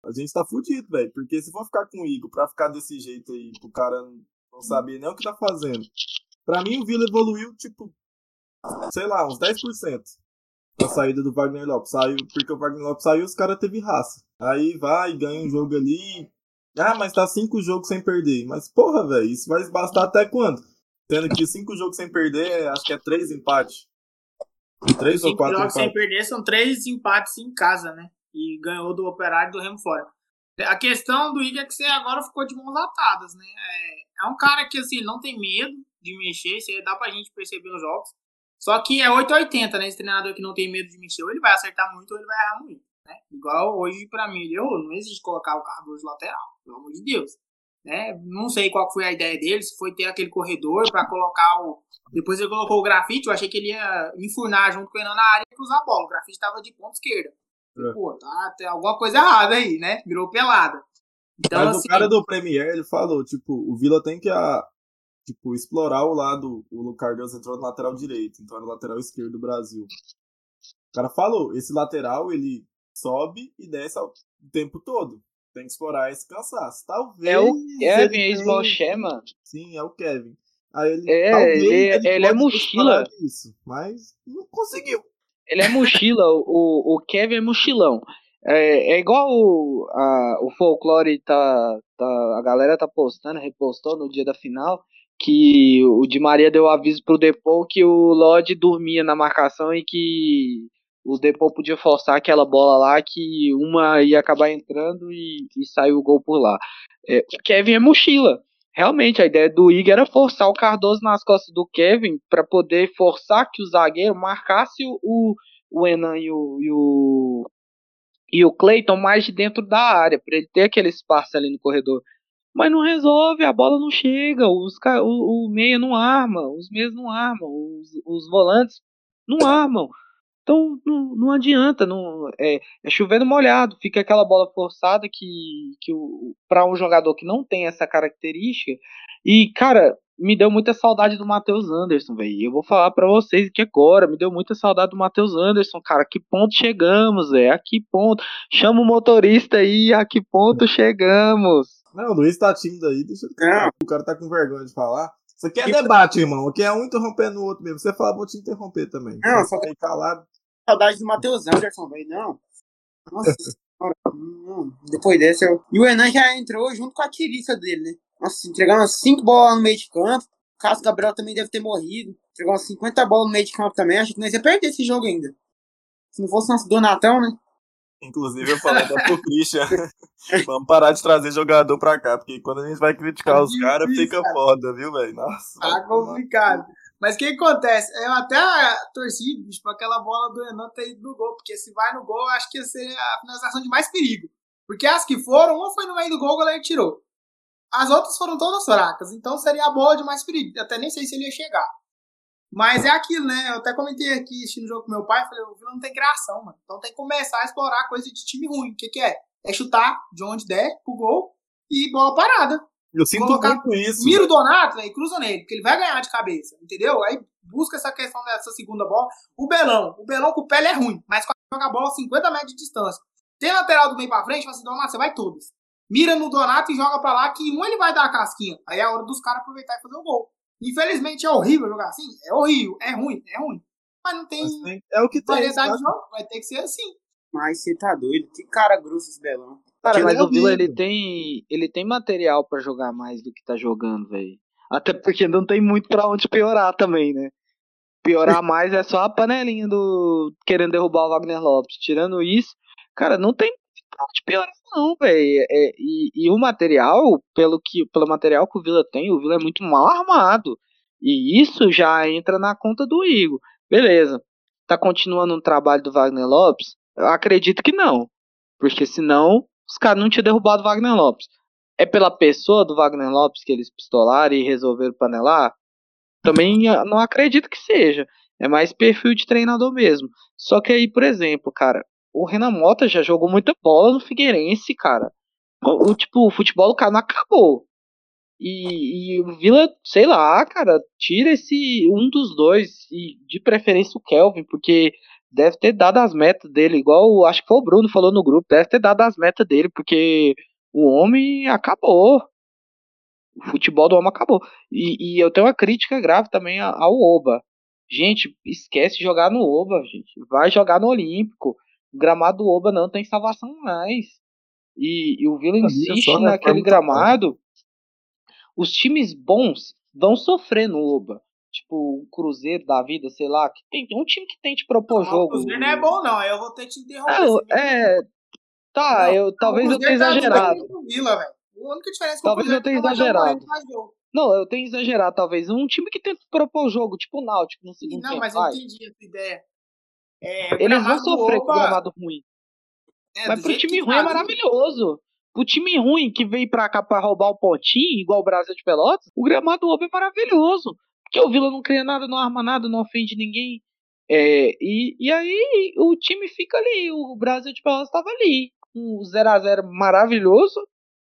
a gente tá fudido, velho. Porque se for ficar com o Igor pra ficar desse jeito aí, pro cara não saber nem o que tá fazendo. Pra mim, o Vila evoluiu, tipo, sei lá, uns 10%. A saída do Wagner Lopes. Saiu, porque o Wagner Lopes saiu, os caras teve raça. Aí vai, ganha um jogo ali. Ah, mas tá cinco jogos sem perder. Mas, porra, velho, isso vai bastar até quando? Tendo que cinco jogos sem perder, acho que é três empates. Três cinco ou quatro jogos empates. sem perder são três empates em casa, né? e ganhou do Operário do Remo fora. A questão do Igor é que você agora ficou de mãos atadas, né? É, é um cara que, assim, não tem medo de mexer, isso aí dá pra gente perceber nos jogos. Só que é 880, né? Esse treinador que não tem medo de mexer, ou ele vai acertar muito ou ele vai errar muito. Né? Igual hoje, pra mim, ele errou. Não existe colocar o Cardoso lateral, pelo amor de Deus. Né? Não sei qual foi a ideia dele, se foi ter aquele corredor para colocar o. Depois ele colocou o grafite, eu achei que ele ia enfurnar junto com o Renan na área e cruzar a bola. O grafite estava de ponta esquerda. É. Pô, tá, tem alguma coisa errada aí, né? Virou pelada. Então, Mas assim, o cara do Premier, ele falou, tipo, o Vila tem que a, tipo, explorar o lado, o Cardoso entrou no lateral direito, então era o lateral esquerdo do Brasil. O cara falou, esse lateral, ele sobe e desce o tempo todo. Tem que explorar esse cansaço. Talvez. É o Kevin, ex-Moché, mano. Sim, é o Kevin. Aí ele, é, ele, ele, ele é mochila. Isso, mas não conseguiu. Ele é mochila, o, o Kevin é mochilão. É, é igual o, a, o folclore tá, tá. A galera tá postando, repostou no dia da final. Que o Di Maria deu aviso pro Depô que o Lodge dormia na marcação e que o Depô podia forçar aquela bola lá que uma ia acabar entrando e, e saiu o gol por lá. É, o Kevin é mochila. Realmente, a ideia do Igor era forçar o Cardoso nas costas do Kevin para poder forçar que o zagueiro marcasse o, o Enan e o, e o, e o mais de dentro da área, para ele ter aquele espaço ali no corredor. Mas não resolve, a bola não chega, os, o, o meia não arma, os meias não armam, os, os volantes não armam. Então não, não adianta, não é, é chovendo molhado, fica aquela bola forçada que, que para um jogador que não tem essa característica. E cara, me deu muita saudade do Matheus Anderson, velho. Eu vou falar para vocês que agora me deu muita saudade do Matheus Anderson, cara. Que ponto chegamos, velho? A que ponto? Chama o motorista aí, a que ponto chegamos? Não, o Luiz tá tímido aí, deixa eu... O cara tá com vergonha de falar. Isso aqui é debate, irmão. Aqui é um interrompendo o outro mesmo. Você fala, vou te interromper também. Não, só que calado. Saudade do Matheus Anderson, velho. Não. Nossa senhora. Não. Depois dessa, eu... E o Enan já entrou junto com a tiriça dele, né? Nossa, entregando umas 5 bolas no meio de campo. O Carlos Gabriel também deve ter morrido. Entregou umas 50 bolas no meio de campo também. Acho que nós ia perder esse jogo ainda. Se não fosse nosso Donatão, né? Inclusive, eu falei até pro Christian, *laughs* vamos parar de trazer jogador pra cá, porque quando a gente vai criticar tá os caras, fica foda, viu, velho? Nossa. Tá complicado. Mas o que acontece? Eu até torci, bicho, pra aquela bola do Enan ter ido no gol, porque se vai no gol, acho que ia ser a finalização de mais perigo. Porque as que foram, uma foi no meio do gol, o goleiro tirou. As outras foram todas fracas, então seria a bola de mais perigo. Até nem sei se ele ia chegar. Mas é aquilo, né? Eu até comentei aqui, assistindo o jogo com meu pai, falei, o Vila não tem criação, mano. Então tem que começar a explorar coisa de time ruim. O que, que é? É chutar de onde der pro gol e bola parada. Eu sinto colocar, muito isso. Mira o Donato né, e cruza nele, porque ele vai ganhar de cabeça, entendeu? Aí busca essa questão dessa segunda bola. O Belão, o Belão com o é ruim, mas joga a bola 50 metros de distância. Tem lateral do meio pra frente, fala assim, Donato, você vai todas. Mira no Donato e joga pra lá, que um ele vai dar a casquinha. Aí é a hora dos caras aproveitar e fazer o gol. Infelizmente é horrível jogar assim, é horrível, é ruim, é ruim. Mas não tem, tem é o que tem, variedade de jogo, vai ter que ser assim. Mas você tá doido, que cara grosso esse Belão. Cara, mas o Vila ele tem, ele tem material para jogar mais do que tá jogando, velho. Até porque não tem muito para onde piorar também, né? Piorar mais é só a panelinha do querendo derrubar o Wagner Lopes. Tirando isso, cara, não tem pra onde piorar não, velho. É, e, e o material, pelo que pelo material que o Vila tem, o Vila é muito mal armado. E isso já entra na conta do Igor. Beleza. Tá continuando um trabalho do Wagner Lopes? Eu acredito que não. Porque senão os caras não tinham derrubado o Wagner Lopes. É pela pessoa do Wagner Lopes que eles pistolaram e resolveram panelar? Também *laughs* não acredito que seja. É mais perfil de treinador mesmo. Só que aí, por exemplo, cara, o Renan Mota já jogou muita bola no Figueirense, cara. O, tipo, o futebol do cara não acabou. E, e o Vila, sei lá, cara, tira esse um dos dois, e de preferência o Kelvin, porque deve ter dado as metas dele, igual acho que foi o Bruno falou no grupo, deve ter dado as metas dele, porque o homem acabou. O futebol do homem acabou. E, e eu tenho uma crítica grave também ao Oba. Gente, esquece de jogar no Oba, gente. Vai jogar no Olímpico. Gramado do Oba não tem salvação mais. E, e o Vila insiste naquele gramado. Os times bons vão sofrer no Oba tipo, o Cruzeiro da vida, sei lá, que tem um time que tem te propor não, jogo. O Cruzeiro não é bom, não, aí eu vou ter que te interromper. É, é tá, não, eu talvez eu tenha tá exagerado. Vila, a única diferença é talvez eu tenha exagerado. Não, eu tenho exagerado, talvez. Um time que tenta propor o jogo, tipo o Náutico no segundo Não, tempo. mas eu entendi a tua ideia. É, Eles vão sofrer com o gramado ruim. é, Mas pro time ruim é maravilhoso. Pro time ruim que veio pra cá pra roubar o pontinho, igual o Brasil de Pelotas, o gramado do Oba é maravilhoso. Porque o Vila não cria nada, não arma nada, não ofende ninguém. É, e, e aí o time fica ali, o Brasil de Pelotas tava ali. Um 0x0 maravilhoso.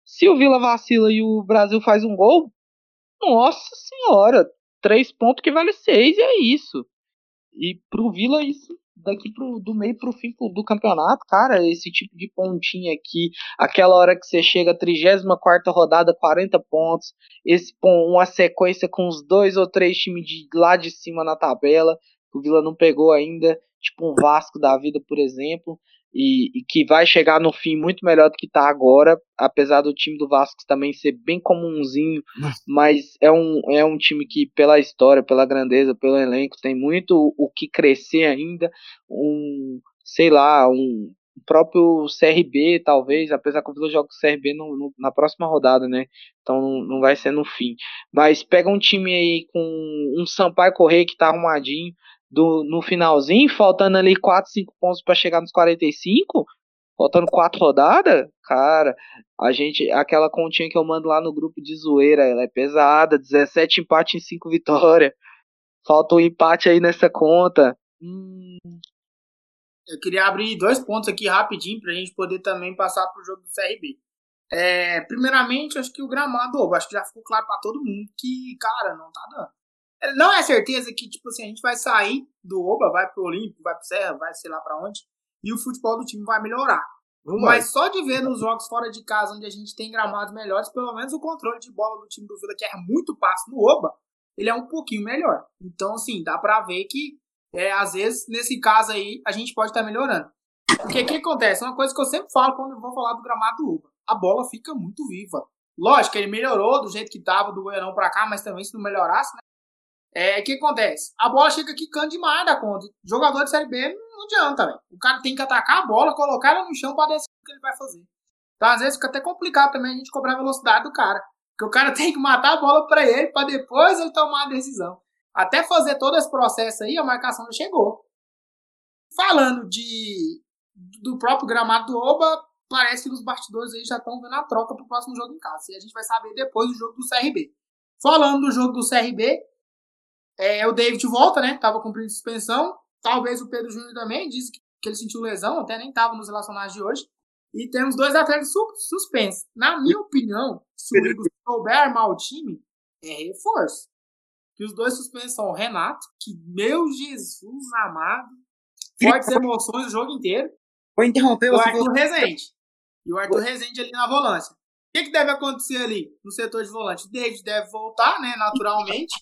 Se o Vila vacila e o Brasil faz um gol, nossa senhora, três pontos que vale seis e é isso. E pro Vila, isso daqui pro, do meio pro fim do campeonato, cara, esse tipo de pontinha aqui, aquela hora que você chega, 34 rodada, 40 pontos, esse uma sequência com os dois ou três times de lá de cima na tabela, que o Vila não pegou ainda, tipo um Vasco da vida, por exemplo, e, e que vai chegar no fim muito melhor do que tá agora, apesar do time do Vasco também ser bem comunzinho, mas é um, é um time que, pela história, pela grandeza, pelo elenco, tem muito o que crescer ainda. Um, sei lá, um próprio CRB, talvez, apesar que o Vila joga com o CRB no, no- na próxima rodada, né? Então não, não vai ser no fim. Mas pega um time aí com um Sampaio Correia que tá arrumadinho do, no finalzinho, faltando ali 4, 5 pontos para chegar nos 45. Faltando quatro rodadas, cara, a gente, aquela continha que eu mando lá no grupo de zoeira, ela é pesada, 17 empate em 5 *laughs* vitórias. Falta um empate aí nessa conta. Hum, Eu queria abrir dois pontos aqui rapidinho pra gente poder também passar pro jogo do CRB. É, primeiramente, acho que o gramado, acho que já ficou claro pra todo mundo que, cara, não tá dando. Não é certeza que, tipo assim, a gente vai sair do Oba, vai pro Olímpico, vai pro Serra, vai sei lá pra onde, e o futebol do time vai melhorar. Não vai. Mas só de ver nos jogos fora de casa, onde a gente tem gramados melhores, pelo menos o controle de bola do time do Vila, que é muito passe no Oba, ele é um pouquinho melhor. Então, assim, dá pra ver que, é, às vezes, nesse caso aí, a gente pode estar melhorando. Porque o que acontece? Uma coisa que eu sempre falo quando eu vou falar do gramado do Uba. A bola fica muito viva. Lógico, ele melhorou do jeito que tava do Goianão pra cá, mas também se não melhorasse, né? É, o que acontece? A bola chega quicando demais da conta. Jogador de Série B não adianta, velho. O cara tem que atacar a bola, colocar ela no chão pra decidir o que ele vai fazer. Então, às vezes, fica até complicado também a gente cobrar a velocidade do cara. Porque o cara *laughs* tem que matar a bola pra ele, pra depois ele tomar a decisão. Até fazer todo esse processo aí, a marcação já chegou. Falando de do próprio gramado do Oba, parece que os bastidores aí já estão vendo a troca pro próximo jogo em casa. E a gente vai saber depois do jogo do CRB. Falando do jogo do CRB, é, o David volta, né? Tava cumprindo suspensão. Talvez o Pedro Júnior também disse que, que ele sentiu lesão, até nem tava nos relacionados de hoje. E temos dois atletas su- suspensos. Na minha opinião, se o Igor souber armar o time, é reforço. Que os dois suspensos são o Renato, que, meu Jesus amado, fortes emoções o jogo inteiro. Vou interromper O. Arthur Rezende. E o Arthur Rezende ali na volância. O que, que deve acontecer ali no setor de volante? O David deve voltar, né, naturalmente.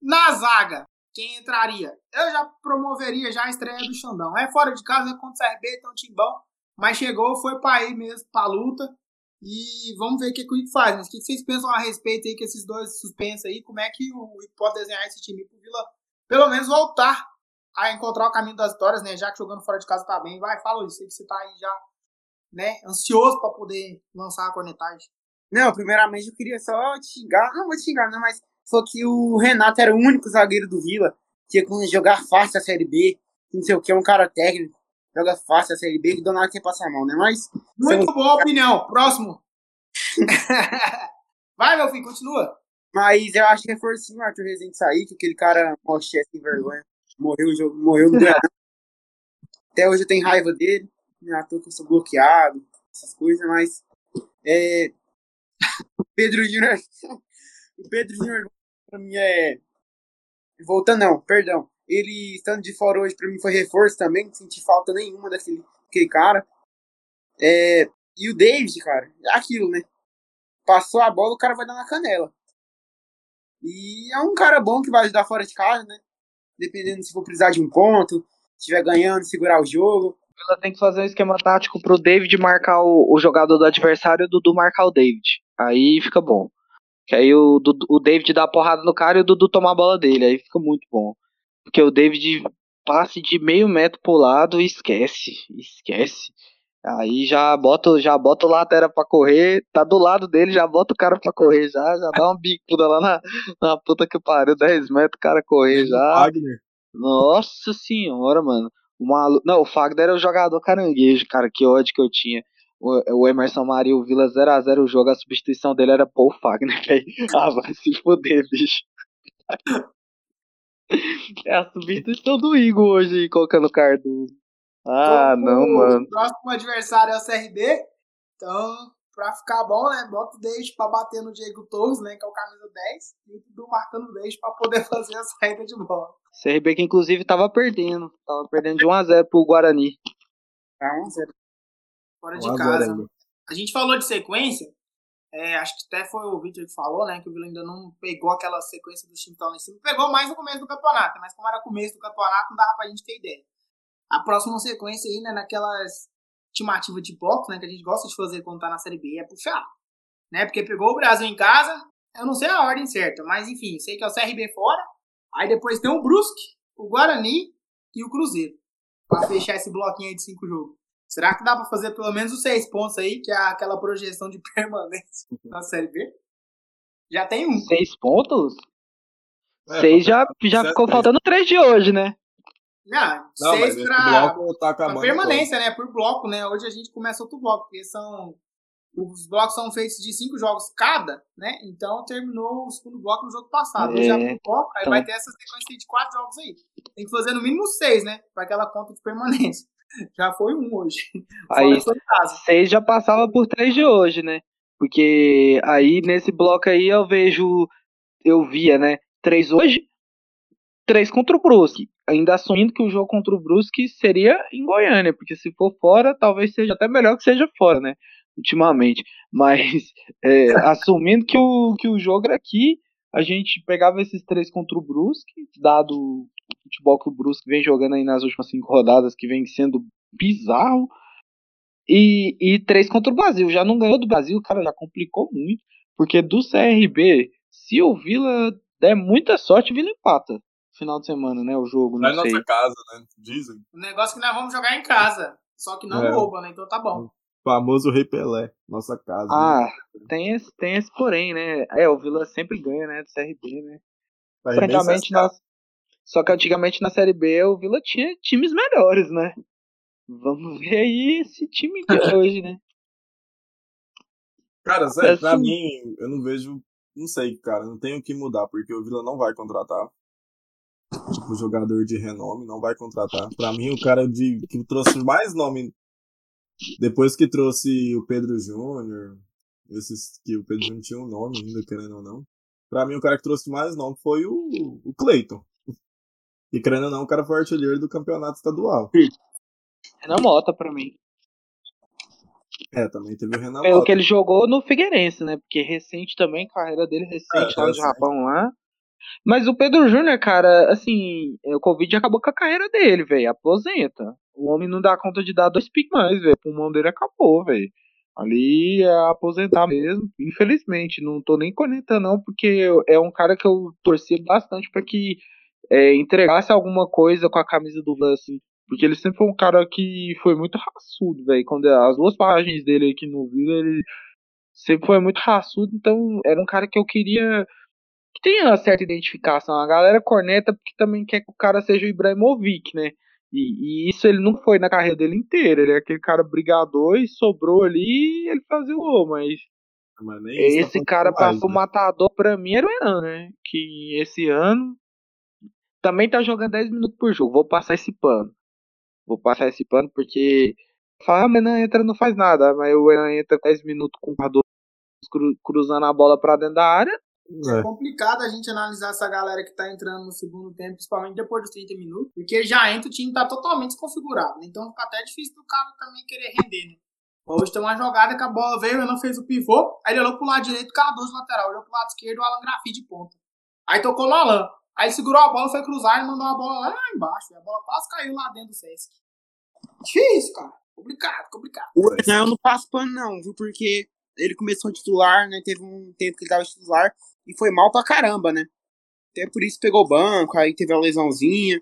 Na zaga, quem entraria? Eu já promoveria já a estreia do Xandão. É fora de casa, é contra o CRB, então timbão. Mas chegou, foi pra aí mesmo, pra luta. E vamos ver o que, que o Ico faz. Mas o que, vocês pensam a respeito aí que esses dois suspensos aí? Como é que o Ico pode desenhar esse time pro Vila, pelo menos voltar a encontrar o caminho das vitórias, né? Já que jogando fora de casa tá bem. Vai, fala isso. Sei que você tá aí já, né? Ansioso pra poder lançar a cornetagem. Não, primeiramente eu queria só te xingar. Não vou te xingar, não, mas só que o Renato era o único zagueiro do Vila que ia jogar fácil a Série B. que Não sei o que, é um cara técnico. Joga fácil a Série B, que do nada sem passar a mão, né? Mas Muito boa opinião. Próximo. *laughs* Vai, meu filho, continua. Mas eu acho que é forcinho o Arthur Rezende sair, que aquele cara moché sem vergonha. Morreu morreu no Goiás. *laughs* Até hoje eu tenho raiva dele. Não é à toa que eu sou bloqueado, essas coisas, mas. É. Pedro *laughs* Júnior. O Pedro Júnior pra mim é. Voltando, não, perdão. Ele estando de fora hoje pra mim foi reforço também, não senti falta nenhuma daquele, daquele cara. É, e o David, cara, é aquilo, né? Passou a bola, o cara vai dar na canela. E é um cara bom que vai ajudar fora de casa, né? Dependendo se for precisar de um ponto, se estiver ganhando, segurar o jogo. Ela tem que fazer um esquema tático pro David marcar o, o jogador do adversário e o Dudu marcar o David. Aí fica bom. Que aí o, Dudu- o David dá a porrada no cara e o Dudu toma a bola dele. Aí fica muito bom. Porque o David passe de meio metro pro lado e esquece. Esquece. Aí já bota, já bota o lateral pra correr, tá do lado dele, já bota o cara pra correr já, já dá uma bicuda lá na, na puta que pariu, 10 metros, o cara correr já. Wagner. Nossa senhora, mano. O malu... Não, o Fagner era o jogador caranguejo, cara, que ódio que eu tinha. O, o Emerson Maria, o Vila 0x0 o jogo, a substituição dele era Paul Fagner, *laughs* velho. Ah, vai se foder, bicho. É a substituição do Igor hoje, colocando Cardoso. Ah, Como não, mano. O próximo adversário é o CRB. Então, pra ficar bom, né? Bota o Deixo pra bater no Diego Torres, né? Que é o camisa 10. E o marcando o Deixo pra poder *laughs* fazer a saída de bola. CRB que inclusive tava perdendo. Tava perdendo de 1x0 pro Guarani. Tá 1x0. Fora de 1 a 0 casa. A gente falou de sequência. é, acho que até foi o Victor que falou, né? Que o Vila ainda não pegou aquela sequência do time que tava lá em cima. Pegou mais no começo do campeonato, mas como era começo do campeonato, não dava pra gente ter ideia. A próxima sequência aí, né, naquelas estimativas de blocos, né, que a gente gosta de fazer quando tá na Série B, é puxar. Né, porque pegou o Brasil em casa, eu não sei a ordem certa, mas enfim, sei que é o CRB fora, aí depois tem o Brusque, o Guarani e o Cruzeiro, pra fechar esse bloquinho aí de cinco jogos. Será que dá pra fazer pelo menos os seis pontos aí, que é aquela projeção de *laughs* permanência na Série B? Já tem um. Seis pontos? É, Seis já, já sete, ficou faltando três de hoje, né? Não, Não, seis pra, tá pra permanência, né? Por bloco, né? Hoje a gente começa outro bloco, porque são. Os blocos são feitos de cinco jogos cada, né? Então terminou o segundo bloco no jogo passado. É, um bloco, aí então- vai ter essa sequência aí de quatro jogos aí. Tem que fazer no mínimo seis, né? Pra aquela conta de permanência. Já foi um hoje. Aí seis já passava por três de hoje, né? Porque aí nesse bloco aí eu vejo, eu via, né? Três hoje, três contra o Brusque. Ainda assumindo que o jogo contra o Brusque seria em Goiânia, porque se for fora, talvez seja até melhor que seja fora, né? Ultimamente. Mas *laughs* é, assumindo que o, que o jogo era aqui, a gente pegava esses três contra o Brusque, dado futebol que o Brusque vem jogando aí nas últimas cinco rodadas, que vem sendo bizarro. E, e três contra o Brasil. Já não ganhou do Brasil, cara, já complicou muito. Porque do CRB, se o Vila der muita sorte, o Vila empata. Final de semana, né? O jogo, não na sei. nossa casa, né? Dizem. O negócio é que nós vamos jogar em casa. Só que não É. rouba, né? Então tá bom. Famoso Rei Pelé. Nossa casa. né? Ah, tem esse, tem esse porém, né? É, o Vila sempre ganha, né? Do CRB, né? CSKA. na... Só que antigamente na Série B o Vila tinha times melhores, né? Vamos ver aí esse time de *laughs* hoje, né? Cara, sério, pra Assim- mim, eu não vejo. Não sei, cara. Não tem o que mudar, porque o Vila não vai contratar. Tipo, jogador de renome, não vai contratar. Pra mim, o cara de, que trouxe mais nome. Depois que trouxe o Pedro Júnior, esses que o Pedro Júnior tinha um nome ainda, querendo ou não. Pra mim, o cara que trouxe mais nome foi o, o Cleiton. E querendo ou não, o cara foi artilheiro do campeonato estadual. Renan Mota pra mim. É, também teve o Renan Pelo Mota. que ele jogou no Figueirense, né? Porque recente também, carreira dele recente É, lá no recente. Japão lá. Mas o Pedro Júnior, cara, assim, é, o Covid acabou com a carreira dele, velho. Aposenta. O homem não dá conta de dar dois piques mais, velho. O pulmão dele acabou, velho. Ali é aposentar mesmo. Infelizmente, não tô nem conectando, não, porque é um cara que eu torcia bastante pra que é, entregasse alguma coisa com a camisa do Vila, assim. Porque ele sempre foi um cara que foi muito raçudo, velho. Quando as duas passagens dele aqui no Vila, ele sempre foi muito raçudo, então era um cara que eu queria que tenha uma certa identificação. A galera corneta porque também quer que o cara seja o Ibrahimovic, né? E, e isso ele não foi na carreira dele inteira. Ele é aquele cara brigador e sobrou ali e ele fazia o gol, mas Mas esse cara mais, passou né? matador pra mim era o Enan, né? Que esse ano também tá jogando 10 minutos por jogo. Vou passar esse pano. Vou passar esse pano porque fala, ah, mas o Enan entra não faz nada. Mas o Enan entra 10 minutos com o Cardoso cru- cruzando a bola pra dentro da área. É É. complicado a gente analisar essa galera que tá entrando no segundo tempo, principalmente depois dos 30 minutos, porque já entra o time tá totalmente desconfigurado, né? Então fica até difícil do cara também querer render, né? Hoje tem uma jogada que a bola veio, não fez o pivô, aí ele olhou pro lado direito, Cardoso lateral, olhou pro lado esquerdo, o Alan Grafi de ponta. Aí tocou no Alan. Aí segurou a bola, foi cruzar e mandou a bola lá embaixo. E a bola quase caiu lá dentro do Sesc. Difícil, cara. Complicado, complicado. O Renan eu não passo pano, não, viu? Porque ele começou a titular, né? Teve um tempo que ele tava titular e foi mal pra caramba, né? Até por isso pegou banco, aí teve uma lesãozinha.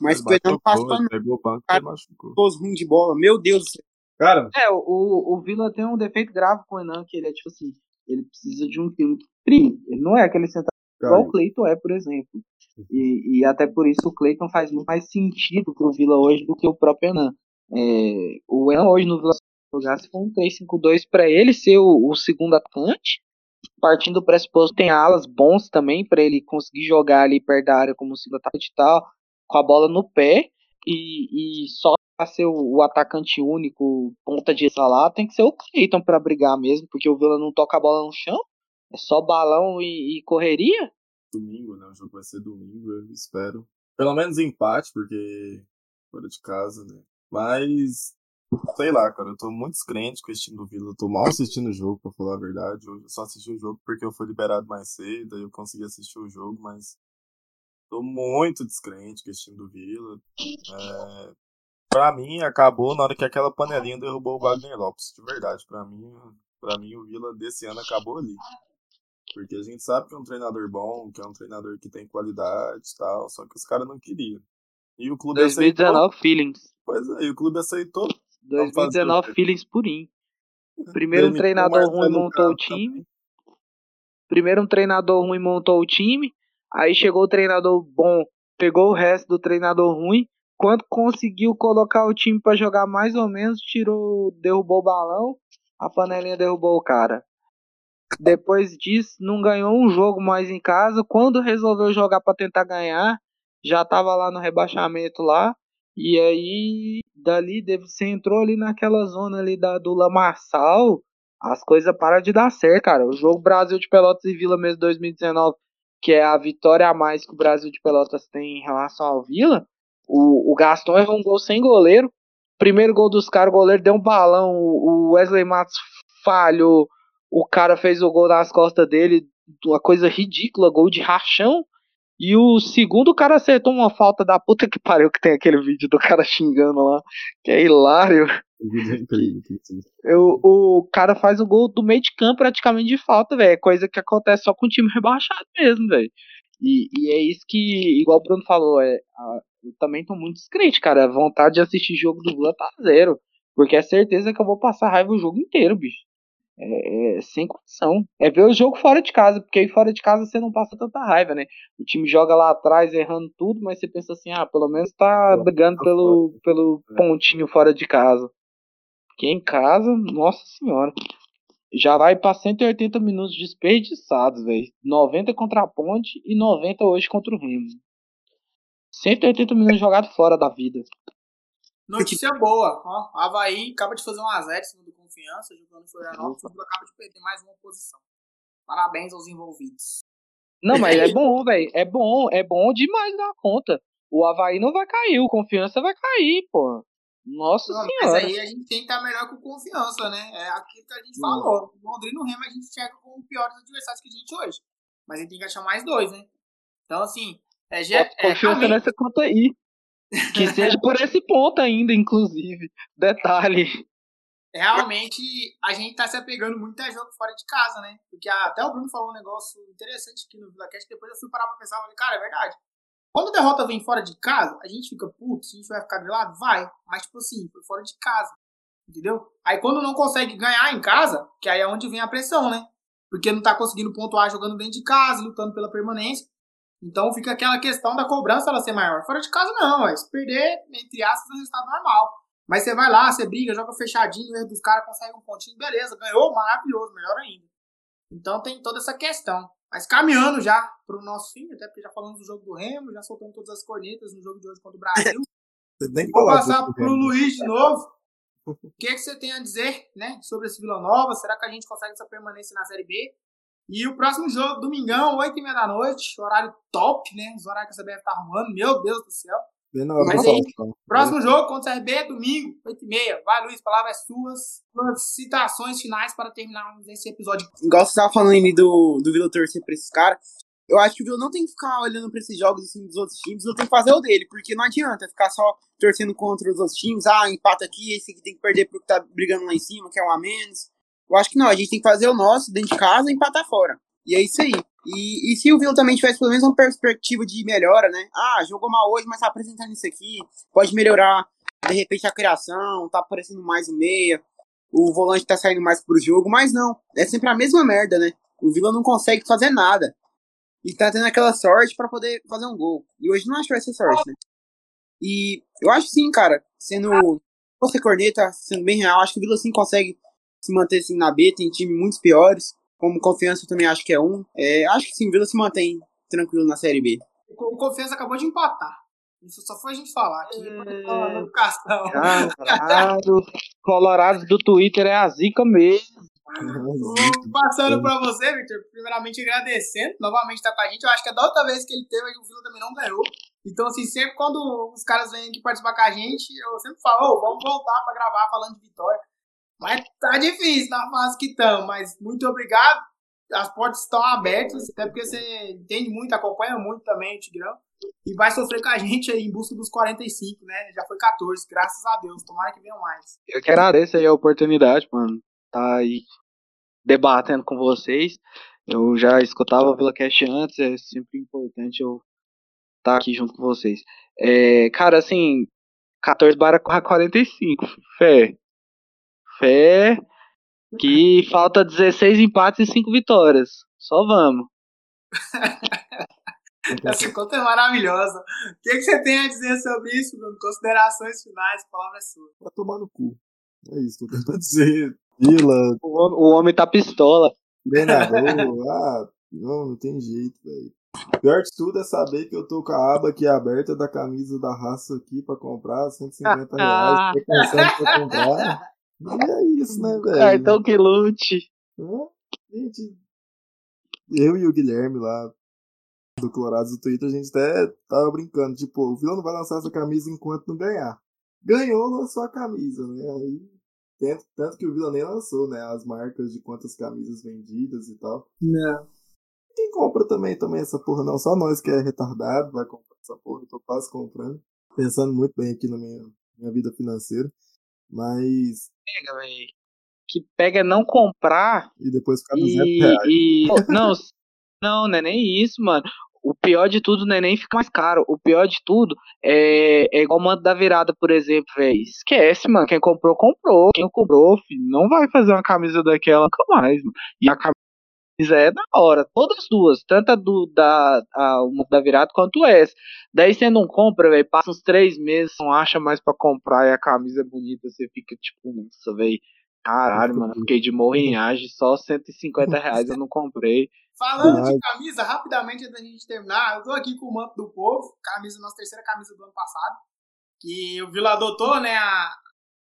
Mas Ele não bateu passa pano, Pegou o banco e Cara, machucou. não. ruim de bola. Meu Deus do céu. Cara. É, o, o Vila tem um defeito grave com o Enan, que ele é tipo assim, ele precisa de um time tri. Ele não é aquele central igual o Cleiton é, por exemplo. E, e até por isso o Cleiton faz muito mais sentido pro Vila hoje do que o próprio Enan. É, o Enan hoje no Vila jogar se for um 3-5-2 para ele ser o, o segundo atacante, partindo do pressuposto tem alas bons também para ele conseguir jogar ali perto da área como segundo atacante e tal, com a bola no pé e, e só para ser o, o, atacante único, ponta de lá, tem que ser o Cleiton para brigar mesmo, porque o Vila não toca a bola no chão, é só balão e, e correria. Domingo, né? O jogo vai ser domingo, eu espero. Pelo menos empate, porque fora de casa, né? Mas Sei lá, cara, eu tô muito descrente com esse time do Vila. Eu tô mal assistindo o jogo, pra falar a verdade. Eu só assisti o jogo porque eu fui liberado mais cedo, aí eu consegui assistir o jogo, mas tô muito descrente com esse time do Vila. É... Pra mim, acabou na hora que aquela panelinha derrubou o Wagner Lopes. De verdade, pra mim, pra mim o Vila desse ano acabou ali. Porque a gente sabe que é um treinador bom, que é um treinador que tem qualidade e tal, só que os caras não queriam. E o clube 2019 aceitou. feelings. Pois é, e o clube aceitou 2019 Feelings purinho. *laughs* Primeiro um treinador ruim montou o time. Primeiro um treinador ruim montou o time. Aí chegou o treinador bom, pegou o resto do treinador ruim. Quando conseguiu colocar o time para jogar mais ou menos, tirou, derrubou o balão, a panelinha derrubou o cara. Depois disso, não ganhou um jogo mais em casa. Quando resolveu jogar para tentar ganhar, já estava lá no rebaixamento lá. E aí, dali, você entrou ali naquela zona ali da, do Lamaçal, as coisas param de dar certo, cara. O jogo Brasil de Pelotas e Vila mesmo 2019, que é a vitória a mais que o Brasil de Pelotas tem em relação ao Vila, o, o Gaston errou um gol sem goleiro. Primeiro gol dos caras, o goleiro deu um balão, o Wesley Matos falhou, o cara fez o gol nas costas dele, uma coisa ridícula, gol de rachão. E o segundo cara acertou uma falta da puta que pariu, que tem aquele vídeo do cara xingando lá, que é hilário. *laughs* Eu, o cara faz o gol do meio de campo praticamente de falta, velho. É coisa que acontece só com o time *laughs* rebaixado mesmo, velho. E, e é isso que, igual o Bruno falou, é, a, eu também tô muito descrente, cara. A vontade de assistir jogo do Lula tá zero. Porque é certeza que eu vou passar raiva o jogo inteiro, bicho. É, é, sem condição. É ver o jogo fora de casa, porque aí fora de casa você não passa tanta raiva, né? O time joga lá atrás errando tudo, mas você pensa assim, ah, pelo menos tá brigando tá pelo, pelo é. pontinho fora de casa. Porque em casa, nossa senhora. Já vai pra 180 minutos desperdiçados, velho. 90 contra a ponte e 90 hoje contra o Remo. 180 minutos jogados fora da vida. Notícia *laughs* boa, ó. Havaí acaba de fazer um a 0 em cima do Confiança, jogando em Florianópolis, o acaba de perder mais uma posição. Parabéns aos envolvidos. Não, mas é *laughs* bom, velho. É bom, é bom demais da conta. O Havaí não vai cair, o Confiança vai cair, pô. Nossa não, senhora. Mas aí a gente tem que estar melhor com confiança, né? É aquilo que a gente não. falou. O Londrina e o Remo a gente chega com piores adversários que a gente hoje. Mas a gente tem que achar mais dois, né? Então, assim. É, é, confiança é, nessa conta aí. Que seja por esse ponto ainda, inclusive. Detalhe. Realmente, a gente tá se apegando muito a jogo fora de casa, né? Porque até o Bruno falou um negócio interessante aqui no VilaCast, depois eu fui parar pra pensar falei, cara, é verdade. Quando a derrota vem fora de casa, a gente fica, putz, a gente vai ficar grilado? Vai. Mas, tipo assim, foi fora de casa. Entendeu? Aí quando não consegue ganhar em casa, que aí é onde vem a pressão, né? Porque não tá conseguindo pontuar jogando dentro de casa, lutando pela permanência. Então fica aquela questão da cobrança ela ser maior. Fora de casa não, mas perder, entre aspas, é um resultado normal. Mas você vai lá, você briga, joga fechadinho, erro dos caras, consegue um pontinho, beleza, ganhou, maravilhoso, melhor ainda. Então tem toda essa questão. Mas caminhando já pro nosso fim, até porque já falamos do jogo do Remo, já soltamos todas as cornetas no jogo de hoje contra o Brasil. *laughs* Vou passar pro Luiz de novo. *laughs* O que, que você tem a dizer né, sobre esse Vila Nova? Será que a gente consegue essa permanência na Série B? E o próximo jogo, domingão, 8 e meia da noite, horário top, né? Os horários que a CBF tá arrumando, meu Deus do céu. Mas aí, próximo jogo contra o CRB, domingo, 8 e meia. Vai, Luiz, palavras suas. Citações finais para terminarmos esse episódio. Igual você tava falando aí do, do Vila torcer pra esses caras. Eu acho que o Vila não tem que ficar olhando pra esses jogos assim dos outros times, ele tem que fazer o dele, porque não adianta ficar só torcendo contra os outros times. Ah, empata aqui, esse aqui tem que perder porque tá brigando lá em cima, que é um a menos. Eu acho que não, a gente tem que fazer o nosso dentro de casa e empatar fora. E é isso aí. E, e se o Vila também tivesse pelo menos uma perspectiva de melhora, né? Ah, jogou mal hoje, mas tá apresentando isso aqui, pode melhorar. de repente a criação, tá aparecendo mais o meia, o volante tá saindo mais pro jogo, mas não, é sempre a mesma merda, né? O Vila não consegue fazer nada. E tá tendo aquela sorte para poder fazer um gol. E hoje não acho que vai ser sorte, né? E eu acho sim, cara, sendo. Você corneta, sendo bem real, acho que o Vila sim consegue se manter assim na B, tem time muito piores. Como confiança eu também acho que é um. É, acho que sim, o Vila se mantém tranquilo na Série B. O Confiança acabou de empatar. Isso só foi a gente falar aqui. É... Castão. Caralho, *laughs* Colorado do Twitter é a zica mesmo. Passando para você, Victor, primeiramente agradecendo, novamente tá com a gente. Eu acho que é da outra vez que ele teve, o Vila também não ganhou. Então, assim, sempre quando os caras vêm aqui participar com a gente, eu sempre falo, oh, vamos voltar para gravar falando de vitória. Mas tá difícil na fase que estamos, mas muito obrigado. As portas estão abertas, até porque você entende muito, acompanha muito também o Tigrão. E vai sofrer com a gente aí em busca dos 45, né? Já foi 14, graças a Deus. Tomara que venham mais. Eu quero agradecer aí a oportunidade, mano. Tá aí debatendo com vocês. Eu já escutava pela cast antes, é sempre importante eu estar tá aqui junto com vocês. É, cara, assim, 14 barra 45, *laughs* fé. Fé que falta 16 empates e 5 vitórias. Só vamos. *laughs* Essa conta é maravilhosa. O que, que, você tem a dizer sobre isso, Bruno? Considerações finais, palavra sua. Vai tomar no cu. É isso que eu tento dizer. Vila. O homem, o homem tá pistola. Treinador. *laughs* ah, não, não tem jeito, velho. Pior de tudo é saber que eu tô com a aba aqui aberta da camisa da raça aqui pra comprar, 150 reais. Tô pensando pra comprar. *laughs* E é isso, né, velho? Cartão que lute. É, gente, eu e o Guilherme lá do Colorados do Twitter, a gente até tava brincando, tipo, o Vila não vai lançar essa camisa enquanto não ganhar. Ganhou, lançou a camisa, né? Aí, tanto, tanto que o Vila nem lançou, né? As marcas de quantas camisas vendidas e tal. Não. Quem compra também, também essa porra, não. Só nós que é retardado vai comprar essa porra. Eu tô quase comprando. Pensando muito bem aqui na minha, minha vida financeira. Mas. Pega, velho. Que pega não comprar. E depois ficar 200 e, reais. E... *laughs* não, não, não é nem isso, mano. O pior de tudo não é nem ficar mais caro. O pior de tudo é, é igual o manto da virada, por exemplo, velho. Esquece, mano. Quem comprou, comprou. Quem comprou, filho, não vai fazer uma camisa daquela nunca mais, mano. E a camisa é da hora. Todas duas. Tanto a do da, a, o da virada quanto essa. Daí você não compra, velho. Passa uns três meses, não acha mais pra comprar e a camisa é bonita. Você fica tipo, nossa, velho. Caralho, mano. Fiquei de morrinhagem. Só 150 reais eu não comprei. Falando de camisa, rapidamente antes da gente terminar, eu tô aqui com o manto do povo, camisa, nossa terceira camisa do ano passado, que o Vila adotou, né, a,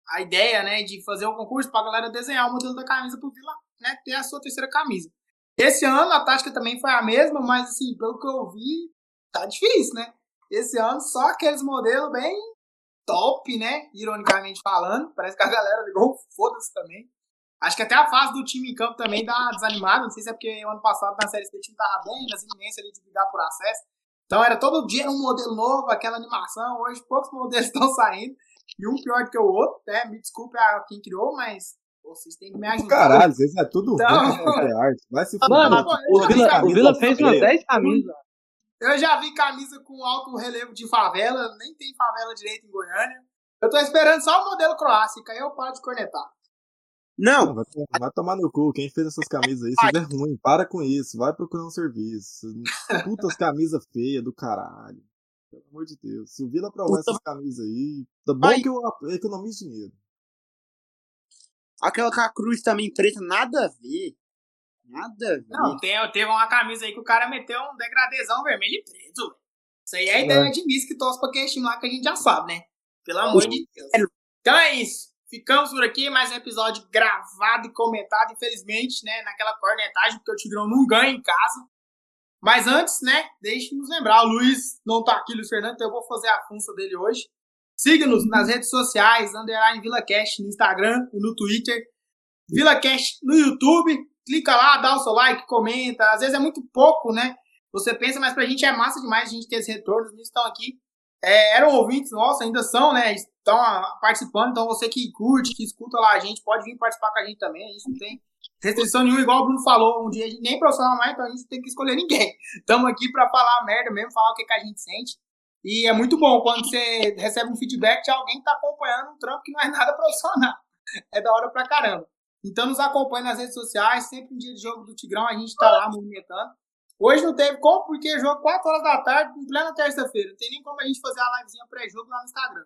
a ideia, né, de fazer um concurso pra galera desenhar o modelo da camisa pro Vila, né, ter a sua terceira camisa. Esse ano a tática também foi a mesma, mas assim, pelo que eu vi, tá difícil, né? Esse ano só aqueles modelos bem top, né, ironicamente falando, parece que a galera ligou foda-se também. Acho que até a fase do time em campo também dá desanimada. Não sei se é porque o ano passado na Série C o time tava bem, nas iminências ali de brigar por acesso. Então era todo dia um modelo novo, aquela animação. Hoje poucos *laughs* modelos estão saindo. E um pior que o outro, né? Me desculpe a quem criou, mas vocês têm que me ajudar. Caralho, vocês é tudo então... ruim, *laughs* é arte. Vai se Mano, o Vila, o Vila fez umas 10 camisas. Eu já vi camisa com alto relevo de favela, nem tem favela direito em Goiânia. Eu tô esperando só o modelo Croácia, aí eu paro de cornetar. Não. Vai, vai, tomar no cu. Quem fez essas camisas aí, isso é ruim. Para com isso. Vai procurar um serviço. Putas camisas feias do caralho. Pelo amor de Deus. Se o Vila provar essas camisas aí, tá bom que eu economizo dinheiro. Aquela com a cruz também preta, nada a ver. Nada a ver. Não, tem, teve uma camisa aí que o cara meteu um degradezão vermelho e preto. Isso aí é a ideia é. de Miss que torce pra aquele time lá que a gente já sabe, né? Pelo amor de Deus. Então é isso. Ficamos por aqui, mais um episódio gravado e comentado, infelizmente, né, naquela cornetagem, porque o Tigrão não ganha em casa. Mas antes, né, deixe-nos lembrar, o Luiz não tá aqui, Luiz Fernando, então eu vou fazer a função dele hoje. Siga-nos nas redes sociais, underline VilaCast no Instagram e no Twitter. VilaCast no YouTube, clica lá, dá o seu like, comenta. Às vezes é muito pouco, né? Você pensa, mas pra gente é massa demais a gente ter esses retornos. Eles estão aqui. É, eram ouvintes nossos, ainda são, né? estão participando. Então, você que curte, que escuta lá a gente, pode vir participar com a gente também. A gente não tem restrição nenhuma, igual o Bruno falou. Um dia a gente nem profissional mais, então a gente tem que escolher ninguém. *laughs* Estamos aqui para falar merda mesmo, falar o que, que a gente sente. E é muito bom quando você recebe um feedback de alguém que tá acompanhando um trampo que não é nada *laughs* profissional. É da hora pra caramba. Então nos acompanhe nas redes sociais, sempre em dia de jogo do Tigrão, a gente tá lá movimentando. Hoje não teve como, porque jogo 4 horas da tarde, em plena terça-feira. Não tem nem como a gente fazer a livezinha pré-jogo lá no Instagram.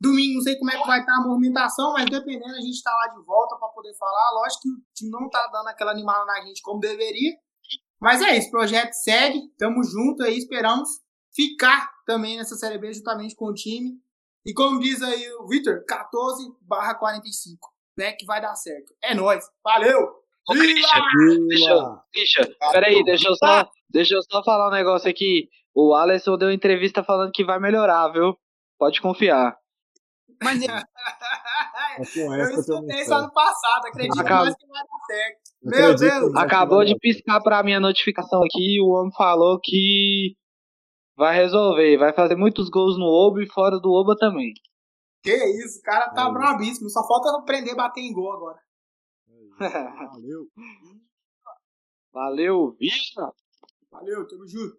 Domingo, não sei como é que vai estar a movimentação, mas dependendo, a gente está lá de volta para poder falar. Lógico que o time não tá dando aquela animada na gente como deveria. Mas é isso, projeto segue, tamo junto aí, esperamos ficar também nessa Série B juntamente com o time. E como diz aí o Victor, 14 barra 45. Né, que vai dar certo. É nóis. Valeu! Ô, Christian, peraí, deixa eu, só, deixa eu só falar um negócio aqui. O Alisson deu entrevista falando que vai melhorar, viu? Pode confiar. Mas ele- *laughs* com Eu escutei isso ano passado, acredito Acabou. mais que vai dar certo. Meu Deus. Acabou de piscar pra minha notificação aqui. O homem falou que vai resolver. Vai fazer muitos gols no Oba e fora do Oba também. Que isso, o cara tá É. brabíssimo. Só falta aprender a bater em gol agora. *laughs* Valeu. Valeu, Vila! Valeu, tamo junto.